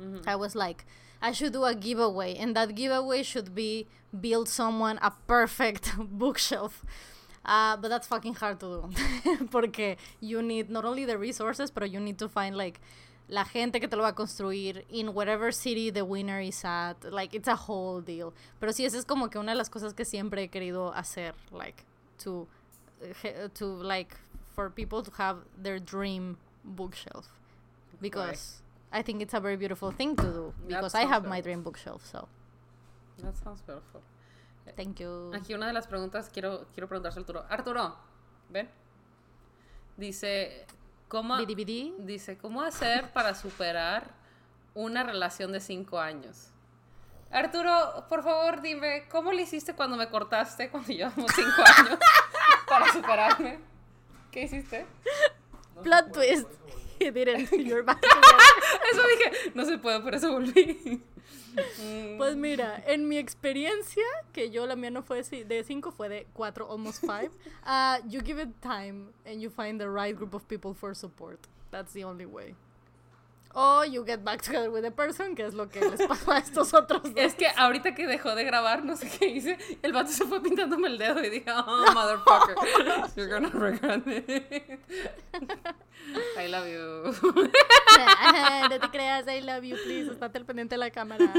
Mm-hmm. I was like, I should do a giveaway, and that giveaway should be build someone a perfect bookshelf. Uh, but that's fucking hard to do. Porque you need not only the resources, but you need to find like la gente que te lo va a construir in whatever city the winner is at. Like, it's a whole deal. Pero sí, esa es como que una de las cosas que siempre he querido hacer. Like, to, to like, for people to have their dream bookshelf. Because. I think it's a very beautiful thing to do because I have my dream bookshelf, so. That sounds beautiful. Thank you. Aquí una de las preguntas quiero quiero preguntarse a Arturo. Arturo, ven. Dice cómo dice cómo hacer para superar una relación de cinco años. Arturo, por favor, dime, ¿cómo le hiciste cuando me cortaste cuando llevamos cinco años para superarme? ¿Qué hiciste? Plot twist. He didn't. You're back eso dije, no se puede, por eso volví. Pues mira, en mi experiencia, que yo la mía no fue de 5, fue de 4, almost 5, uh, you give it time and you find the right group of people for support. That's the only way. O you get back together with the person, que es lo que les pasó a estos otros dos. Es que ahorita que dejó de grabar, no sé qué hice, el vato se fue pintándome el dedo y dije, oh, motherfucker, you're gonna regret it. I love you. no te creas, I love you, please, estate al pendiente de la cámara.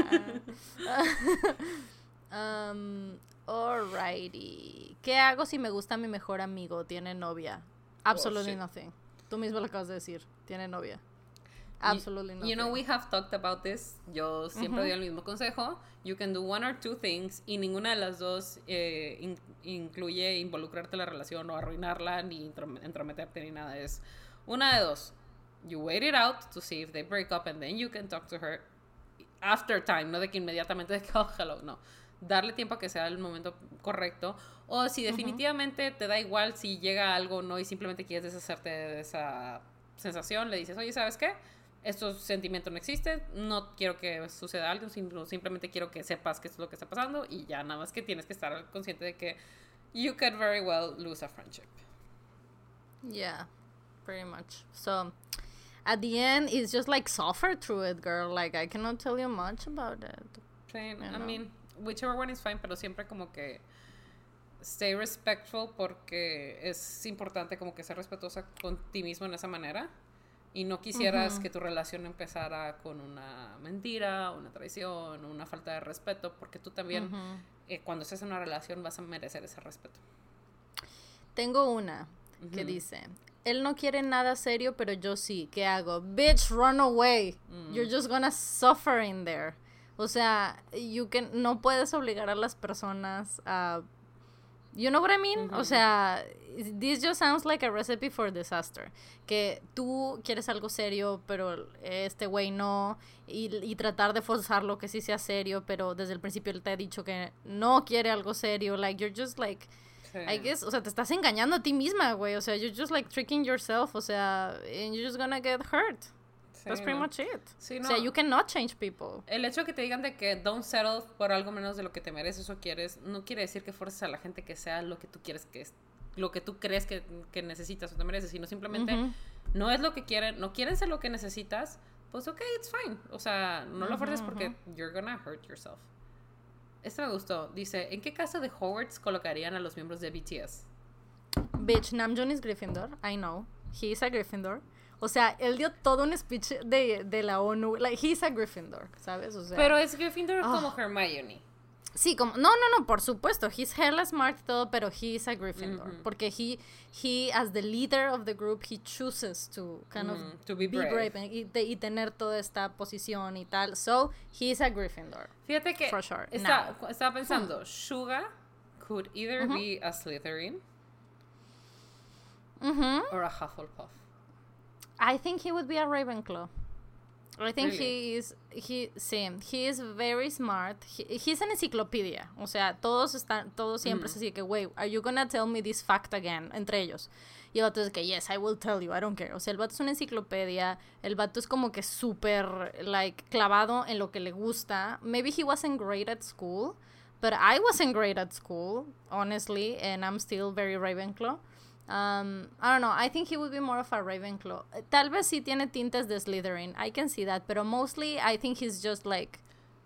um, alrighty. ¿Qué hago si me gusta mi mejor amigo? Tiene novia. Absolutely oh, nothing. Tú mismo lo acabas de decir. Tiene novia. Absolutely not. You know, we have talked about this. Yo siempre doy el mismo consejo. You can do one or two things y ninguna de las dos eh, incluye involucrarte en la relación o arruinarla ni entrometerte ni nada. Es una de dos. You wait it out to see if they break up and then you can talk to her after time, no de que inmediatamente de que, oh, hello, no. Darle tiempo a que sea el momento correcto. O si definitivamente te da igual si llega algo o no y simplemente quieres deshacerte de esa sensación, le dices, oye, ¿sabes qué? Estos sentimientos no existen, no quiero que suceda algo, simplemente quiero que sepas qué es lo que está pasando y ya nada más que tienes que estar consciente de que you could very well lose a friendship. Yeah, pretty much. So at the end, it's just like suffer through it, girl. Like I cannot tell you much about it. I mean, whichever one is fine, pero siempre como que stay respectful porque es importante como que ser respetuosa con ti mismo en esa manera y no quisieras que tu relación empezara con una mentira, una traición, una falta de respeto, porque tú también, eh, cuando estés en una relación, vas a merecer ese respeto. Tengo una que dice, él no quiere nada serio, pero yo sí. ¿Qué hago? Bitch, run away. Mm. You're just gonna suffer in there. O sea, you can, no puedes obligar a las personas a You know what I mean? O sea, this just sounds like a recipe for disaster. Que tú quieres algo serio, pero este güey no. Y, tratar de forzarlo que sí sea serio, pero desde el principio él te ha dicho que no quiere algo serio. Like, you're just like. I guess, o sea, te estás engañando a ti misma, güey. O sea, you're just like tricking yourself. O sea, and you're just gonna get hurt. That's pretty much it. Sí, no. O sea, you cannot change people. El hecho de que te digan de que don't settle por algo menos de lo que te mereces o quieres, no quiere decir que fuerces a la gente que sea lo que tú quieres que es, lo que tú crees que, que necesitas o te mereces, sino simplemente no es lo que quieren, no quieren ser lo que necesitas, pues ok, it's fine. O sea, no lo fuerces porque you're gonna hurt yourself. Este me gustó. Dice, ¿en qué casa de Hogwarts colocarían a los miembros de BTS? Bitch, Namjoon is Gryffindor. I know. He is a Gryffindor. O sea, él dio todo un speech de, de la ONU. Like, he's a Gryffindor, ¿sabes? O sea, Pero es Gryffindor como ah. Hermione. Sí, como, no, no, no, por supuesto, he's hella smart y todo, pero he's a Gryffindor. Porque he, he, as the leader of the group, he chooses to kind of to be brave, y, y, tener toda esta posición y tal. So, he's a Gryffindor. Fíjate que for sure. está, estaba pensando, Suga could either be a Slytherin or a Hufflepuff. I think he would be a Ravenclaw. I think he is, he, sí, he is very smart. He, he's an encyclopedia. O sea, todos están, todos siempre mm. así que, wait, are you gonna tell me this fact again? Entre ellos. Y el vato es que, yes, I will tell you, I don't care. O sea, el vato es una enciclopedia. El vato es como que súper, like, clavado en lo que le gusta. Maybe he wasn't great at school, but I wasn't great at school, honestly, and I'm still very Ravenclaw. Um, I don't know. I think he would be more of a Ravenclaw. Tal vez sí tiene tintes de Slytherin. I can see that. Pero mostly, I think he's just like.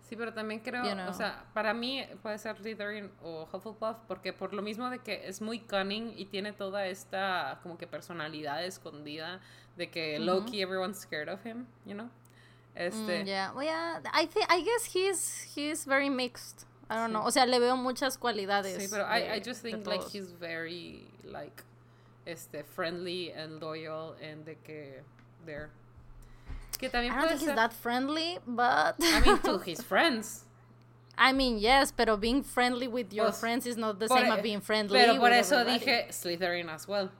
Sí, pero también creo, o sea, para mí puede ser Slytherin o Hufflepuff porque por lo mismo de que es muy cunning y tiene toda esta como que personalidad escondida de que low key everyone's scared of him, you know. Este. Mm, yeah, well, yeah. I think I guess he's he's very mixed. I don't know. O sea, le veo muchas cualidades. Sí, pero I, I just think like he's very like este, friendly and loyal and de que they're que también I don't think he's that friendly, but I mean to his friends. I mean, yes, pero being friendly with your pues, friends is not the same as e being friendly. Pero por eso everybody. dije Slytherin as well.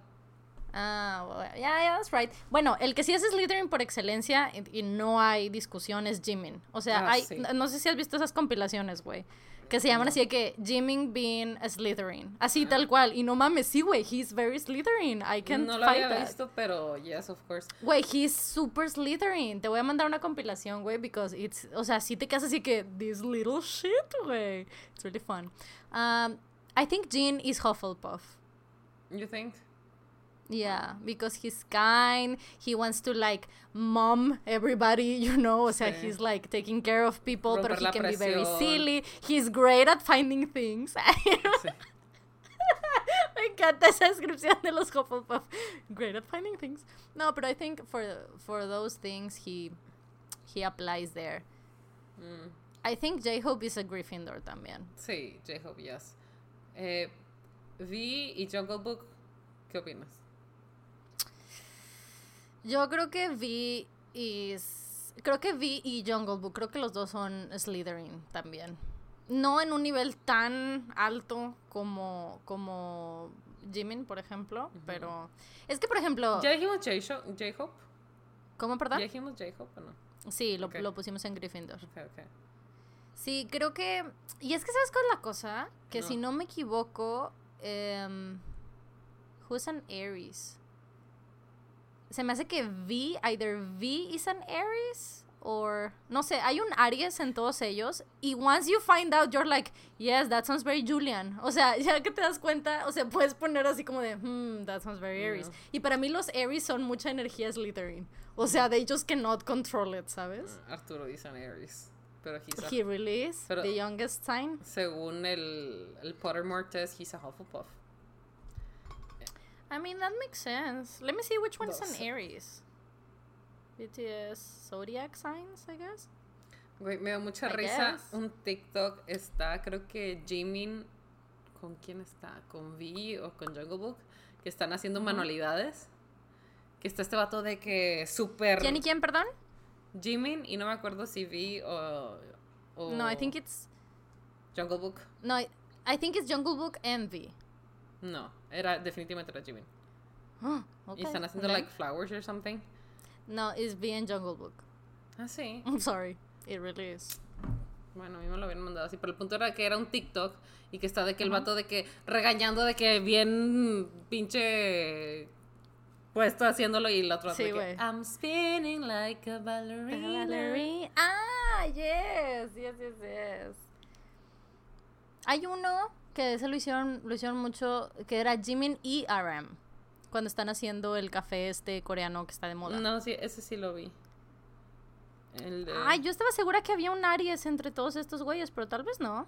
Ah, well, yeah, yeah, that's right. Bueno, el que sí es Slytherin por excelencia y, y no hay discusión es Jimin. O sea, ah, hay, sí. no sé si has visto esas compilaciones, güey que se llaman así de que Jimin being a Slytherin. Así tal cual. Y no mames, sí, güey, he's very Slytherin. I can't No lo había visto, pero yes, of course. Güey, he's super Slytherin. Te voy a mandar una compilación, güey, because it's, o sea, sí te quedas así que this little shit, güey. It's really fun. Um, I think Jean is Hufflepuff. You think? Yeah, because he's kind. He wants to like mom everybody, you know. O sea, sí. he's like taking care of people, Romper but he can presión. be very silly. He's great at finding things. sí. Me encanta esa descripción de los Hufflepuff. Great at finding things. No, but I think for for those things he he applies there. Mm. I think J-Hope is a Gryffindor también. Sí, J-Hope, yes. Eh, V y Jungle Book, ¿qué opinas? Yo creo que Vi y... Creo que Vi y Jungle Book, creo que los dos son Slytherin también. No en un nivel tan alto como, como Jimin, por ejemplo, pero... Es que, por ejemplo... ¿Ya dijimos J-Hope? ¿Cómo, perdón? ¿Ya dijimos J-Hope o no? Sí, lo, lo, pusimos en Gryffindor. Okay, okay. Sí, creo que... Y es que, ¿sabes cuál es la cosa? Que si no me equivoco... Um, who's an Aries? Se me hace que V, either V is an Aries or no sé, hay un Aries en todos ellos y once you find out you're like, yes, that sounds very Julian. O sea, ya que te das cuenta, o sea, puedes poner así como de, hmm, that sounds very Aries. Y para mí los Aries son mucha energía Slytherin. O sea, they just cannot control it, ¿sabes? Ah, Arturo is an Aries. Pero he's a, He really is, the youngest sign. Según el, el Pottermore test, he's a Hufflepuff. I mean, that makes sense. Let me see which one is an Aries. BTS zodiac signs, I guess. Güey, me da mucha risa. Un TikTok está, creo que Jimin. ¿Con quién está? ¿Con V o con Jungle Book? Que están haciendo manualidades. Que está este vato de que súper. ¿Quién y quién, perdón? Jimin, y no me acuerdo si V o. o no, I think it's. Jungle Book. No, I think it's Jungle Book and V. No, era definitivamente era Jimin. okay. Y están haciendo like flowers or something. No, it's being Jungle Book. Ah, sí. I'm sorry. It really is. Bueno, a mí me lo habían mandado así, pero el punto era que era un TikTok y que está de que el vato de que regañando de que bien pinche puesto haciéndolo y el otro sí, de que I'm spinning like a ballerina. Ah, yes, yes, yes, yes. Hay uno que ese lo hicieron, lo hicieron mucho, que era Jimin y RM, cuando están haciendo el café este coreano que está de moda. No, sí, ese sí lo vi. Ay, yo estaba segura que había un Aries entre todos estos güeyes, pero tal vez no.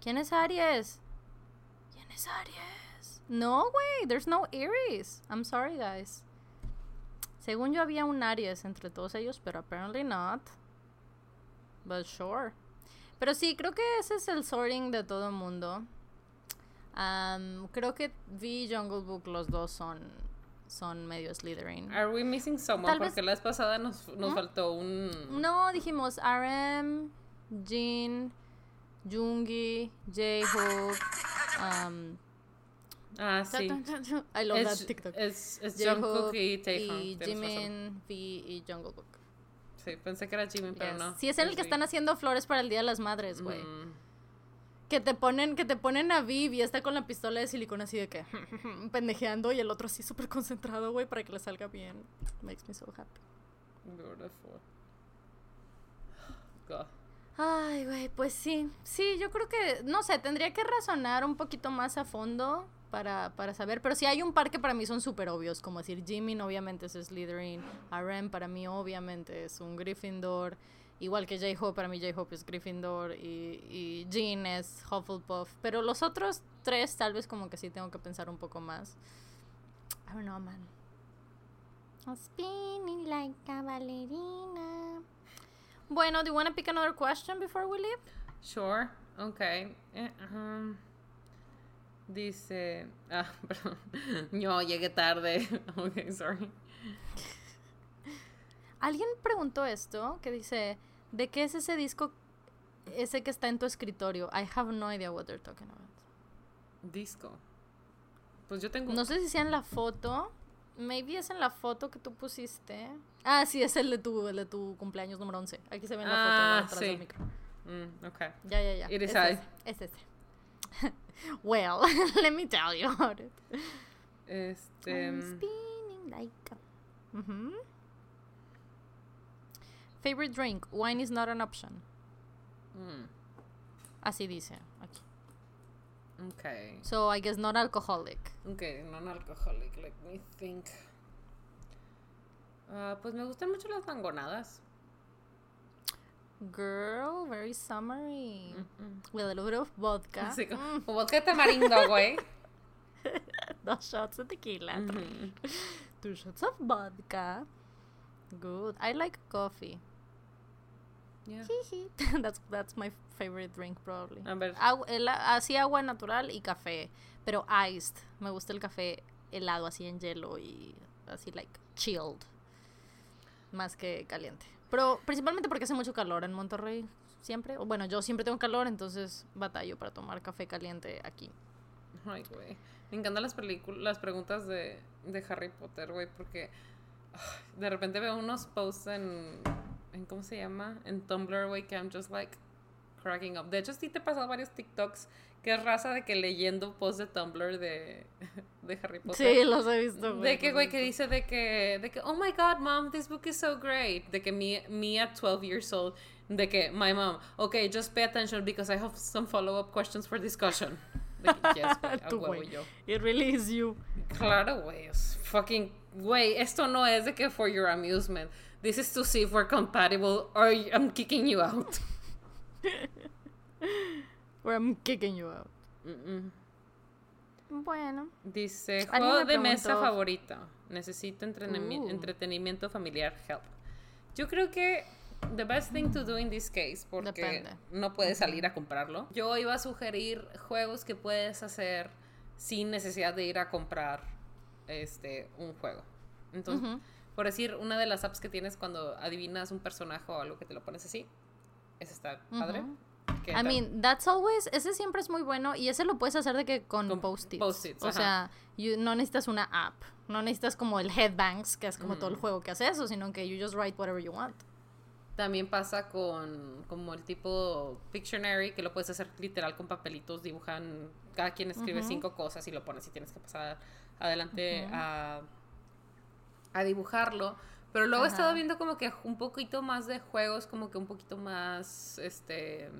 ¿Quién es Aries? ¿Quién es Aries? No, güey, there's no Aries. I'm sorry, guys. Según yo había un Aries entre todos ellos, pero apparently not. But sure. Pero sí, creo que ese es el sorting de todo el mundo. creo que V y Jungle Book los dos son son medio Slytherin. Are we missing someone? Porque la vez pasada nos, nos faltó un... No, dijimos RM, Jean, Jungi, J-Hope, um, Ah, sí. I love es, that TikTok. Es, es Jungkook y Taehyung. Y Jimin, V y Jungle Book. Sí, pensé que era Jimin, pero no. Sí, es en el que están haciendo flores para el Día de las Madres, güey. Mm. Que te ponen, que te ponen a Viv y está con la pistola de silicona así de que pendejeando y el otro así súper concentrado, güey, para que le salga bien. Makes me so happy. Beautiful. God. Ay, güey, pues sí. Sí, yo creo que, no sé, tendría que razonar un poquito más a fondo para, para saber. Pero sí hay un par que para mí son súper obvios, como decir, Jimin obviamente es Slytherin, RM para mí obviamente es un Gryffindor, igual que J-Hope, para mí J-Hope es Gryffindor y, y Jean es Hufflepuff. Pero los otros tres tal vez como que sí tengo que pensar un poco más. I don't know, man. spinning like a ballerina. Bueno, do you want to pick another question before we leave? Sure. Okay. Um, Dice. Ah, perdón. Yo llegué tarde. ok, sorry. Alguien preguntó esto, que dice: ¿De qué es ese disco? Ese que está en tu escritorio. I have no idea what they're talking about. Disco. Pues yo tengo. No sé si sea en la foto. Maybe es en la foto que tú pusiste. Ah, sí, es el de tu, el de tu cumpleaños número 11. Aquí se ve en la ah, foto atrás del micro. Mm, ok. Ya, ya, ya. It is es, es ese. Well, let me tell you about it. Este. I'm mm. spinning like. A... Mm-hmm. Favorite drink? Wine is not an option. Mm. Así dice aquí. Okay. So I guess not alcoholic. Okay, non-alcoholic. Let me think. Uh, pues me gustan mucho las mangonadas. Girl, very summery. Mm-mm. With a little bit of vodka. Sí, mm. vodka de tamarindo, güey. Dos shots of tequila. Mm-hmm. Two shots of vodka. Good. I like coffee. Yeah. that's that's my favorite drink probably. A ver. el, así agua natural y café, pero iced. Me gusta el café helado así en hielo y así like chilled. Más que caliente. Pero principalmente porque hace mucho calor en Monterrey, siempre. Bueno, yo siempre tengo calor, entonces batallo para tomar café caliente aquí. Ay, güey. Me encantan las las preguntas de, de Harry Potter, güey, porque de repente veo unos posts en, en, ¿cómo se llama? En Tumblr, güey, que I'm just like cracking up. De hecho, sí te he pasado varios TikToks que es raza de que leyendo posts de Tumblr de, de Harry Potter. Sí, los he visto. De que, güey, que dice de que, de que, oh my god, mom, this book is so great. De que me, me at 12 years old, de que, my mom, okay, just pay attention because I have some follow-up questions for discussion. De que, yes, güey, yo. It really is you. Claro, güey, fucking, güey, esto no es de que for your amusement. This is to see if we're compatible or I'm kicking you out. Or I'm kicking you out. Bueno. Dice, juego de mesa favorito. Necesito uh. entretenimiento familiar. Help. Yo creo que the best thing to do in this case, porque no puedes salir a comprarlo. Yo iba a sugerir juegos que puedes hacer sin necesidad de ir a comprar este un juego. Entonces, por decir, una de las apps que tienes cuando adivinas un personaje o algo que te lo pones así, esa está padre. I mean, that's always, ese siempre es muy bueno y ese lo puedes hacer de que con, post-its. o sea, no necesitas una app, no necesitas como el headbangs, que es como todo el juego que hace eso, sino que you just write whatever you want. También pasa con como el tipo Pictionary, que lo puedes hacer literal con papelitos, dibujan, cada quien escribe cinco cosas y lo pones y tienes que pasar adelante a, a dibujarlo. Pero luego he estado viendo como que un poquito más de juegos, como que un poquito más, este,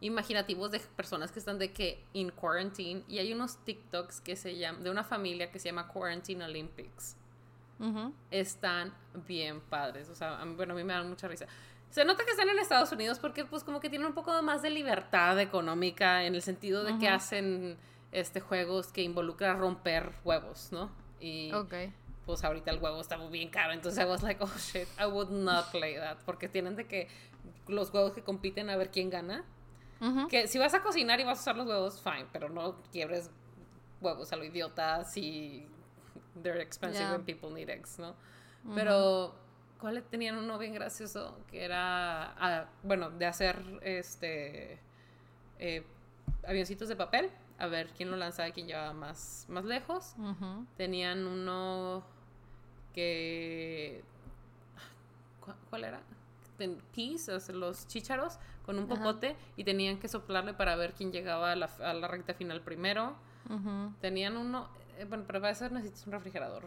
imaginativos de personas que están de que in quarantine. Y hay unos TikToks que se llaman, de una familia que se llama Quarantine Olympics. Están bien padres. O sea, bueno, a mí me dan mucha risa. Se nota que están en Estados Unidos porque pues como que tienen un poco más de libertad económica en el sentido de que hacen este juegos que involucran romper huevos, ¿no? Y okay pues ahorita el huevo está muy bien caro. Entonces I was like, oh shit, I would not play that. Porque tienen de que los huevos que compiten a ver quién gana. Que si vas a cocinar y vas a usar los huevos, fine, pero no quiebres huevos a lo idiota si they're expensive and people need eggs, ¿no? Pero, ¿cuál tenían uno bien gracioso? Que era, ah, bueno, de hacer este eh, avioncitos de papel, a ver quién lo lanzaba y quién llevaba más, más lejos. Tenían uno que... ¿Cuál era? Peas, o sea, los chícharos, con un popote y tenían que soplarle para ver quién llegaba a la, a la recta final primero. Tenían uno, eh, bueno, pero para eso necesitas un refrigerador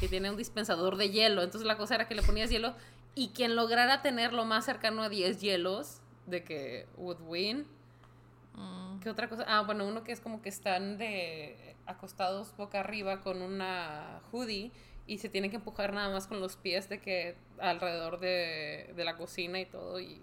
que tiene un dispensador de hielo. Entonces la cosa era que le ponías hielo y quien lograra tener lo más cercano a 10 hielos de que would win. Mm. ¿Qué otra cosa? Ah, bueno, uno que es como que están de acostados boca arriba con una hoodie y se tienen que empujar nada más con los pies de que alrededor de, de la cocina y todo y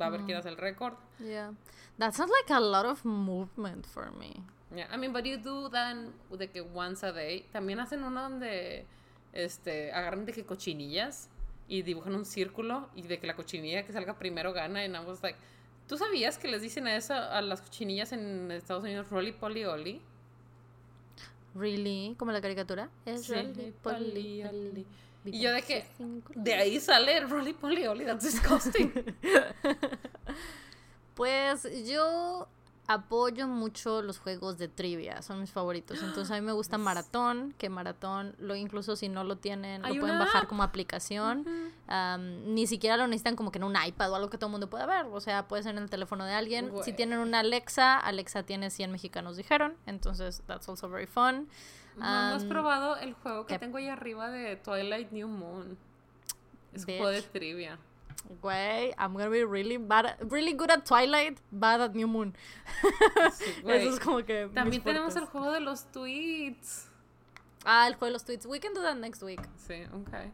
va a ver quién mm. hace el récord. Yeah. That sounds like a lot of movement for me. Yeah, I mean, but you do that de que once a day. También hacen uno donde este, agarran de que cochinillas y dibujan un círculo y de que la cochinilla que salga primero gana. Y I was like, ¿tú sabías que les dicen a eso a las cochinillas en Estados Unidos Rolly Polly Olly? Really? ¿Como la caricatura? Es sí, Rolly Polly Olly. Y yo de que de ahí sale Rolly Polly Olly, that's disgusting. pues yo apoyo mucho los juegos de trivia, son mis favoritos. Entonces a mí me gusta Maratón, que Maratón, lo incluso si no lo tienen, lo pueden bajar como aplicación. ni siquiera lo necesitan como que en un iPad o algo que todo el mundo pueda ver. O sea, puede ser en el teléfono de alguien. Si tienen una Alexa, Alexa tiene 100 mexicanos dijeron. Entonces, that's also very fun. ¿No has probado el juego que tengo ahí arriba de Twilight New Moon? Es un juego de trivia. Güey, I'm gonna be really bad, really good at Twilight, bad at New Moon. Eso es como que. También tenemos el juego de los tweets. Ah, el juego de los tweets. We can do that next week. Sí, ok.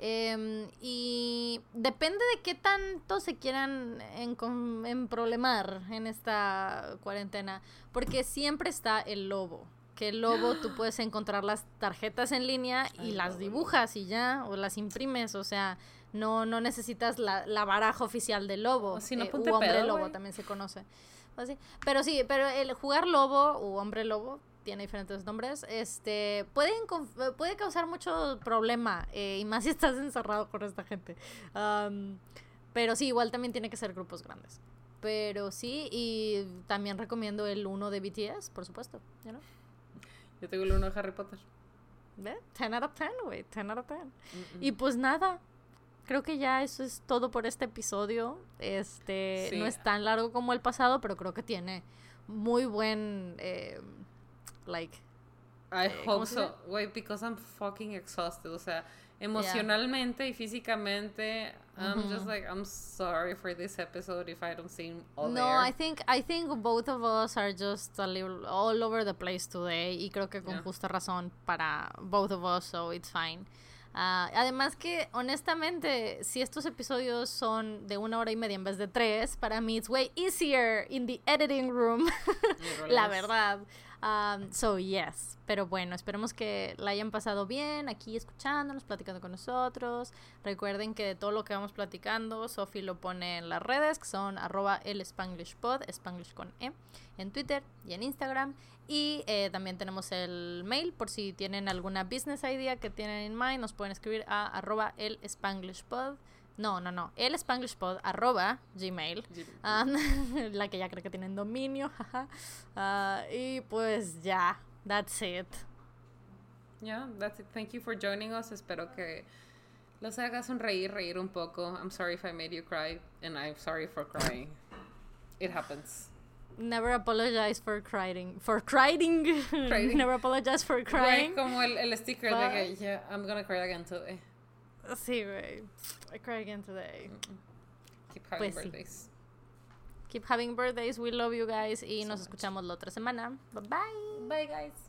Em, y depende de qué tanto se quieran en, en problemar en esta cuarentena. Porque siempre está el lobo que lobo tú puedes encontrar las tarjetas en línea y las dibujas y ya, o las imprimes, o sea, no, no necesitas la, la baraja oficial del lobo. O si no, eh, hombre lobo también se conoce. Pues pero sí, pero el jugar lobo u hombre lobo tiene diferentes nombres, este, pueden, puede causar mucho problema, eh, y más si estás encerrado con esta gente. pero sí, igual también tiene que ser grupos grandes. Pero sí, y también recomiendo el uno de BTS, por supuesto. Yo tengo el uno de Harry Potter. ¿Ve? 10 out of 10, güey, 10 out of 10. Y pues nada, creo que ya eso es todo por este episodio. Este no es tan largo como el pasado, pero creo que tiene muy buen eh, like I eh, hope so. Wait, because I'm fucking exhausted. O sea, emocionalmente y físicamente, I'm just like I'm sorry for this episode if I don't seem all No, I think I think both of us are just a little all over the place today y creo que con justa razón para both of us, so it's fine. Ah, además que, honestamente, si estos episodios son de una hora y media en vez de tres, para mí it's way easier in the editing room. la verdad. Um, so, yes. Pero bueno, esperemos que la hayan pasado bien aquí escuchándonos, platicando con nosotros. Recuerden que todo lo que vamos platicando, Sofi lo pone en las redes, que son arroba el Spanglish con E, en Twitter y en Instagram. Y eh, también tenemos el mail por si tienen alguna business idea que tienen en mind, nos pueden escribir a arroba. No, no, no. El Spanglish Pod arroba Gmail. Ah, la que ya creo que tienen dominio. uh, y pues ya, that's it. Yeah, that's it. Thank you for joining us. Espero que los haga sonreír, reír un poco. I'm sorry if I made you cry, and I'm sorry for crying. It happens. Never apologize for crying. For crying. Never apologize for crying. como el, el sticker de que, yeah, I'm gonna cry again today. Sí, güey. I cry again today. Keep having pues birthdays. Keep having birthdays. We love you guys. Y nos escuchamos la otra semana. Bye bye. Bye, guys.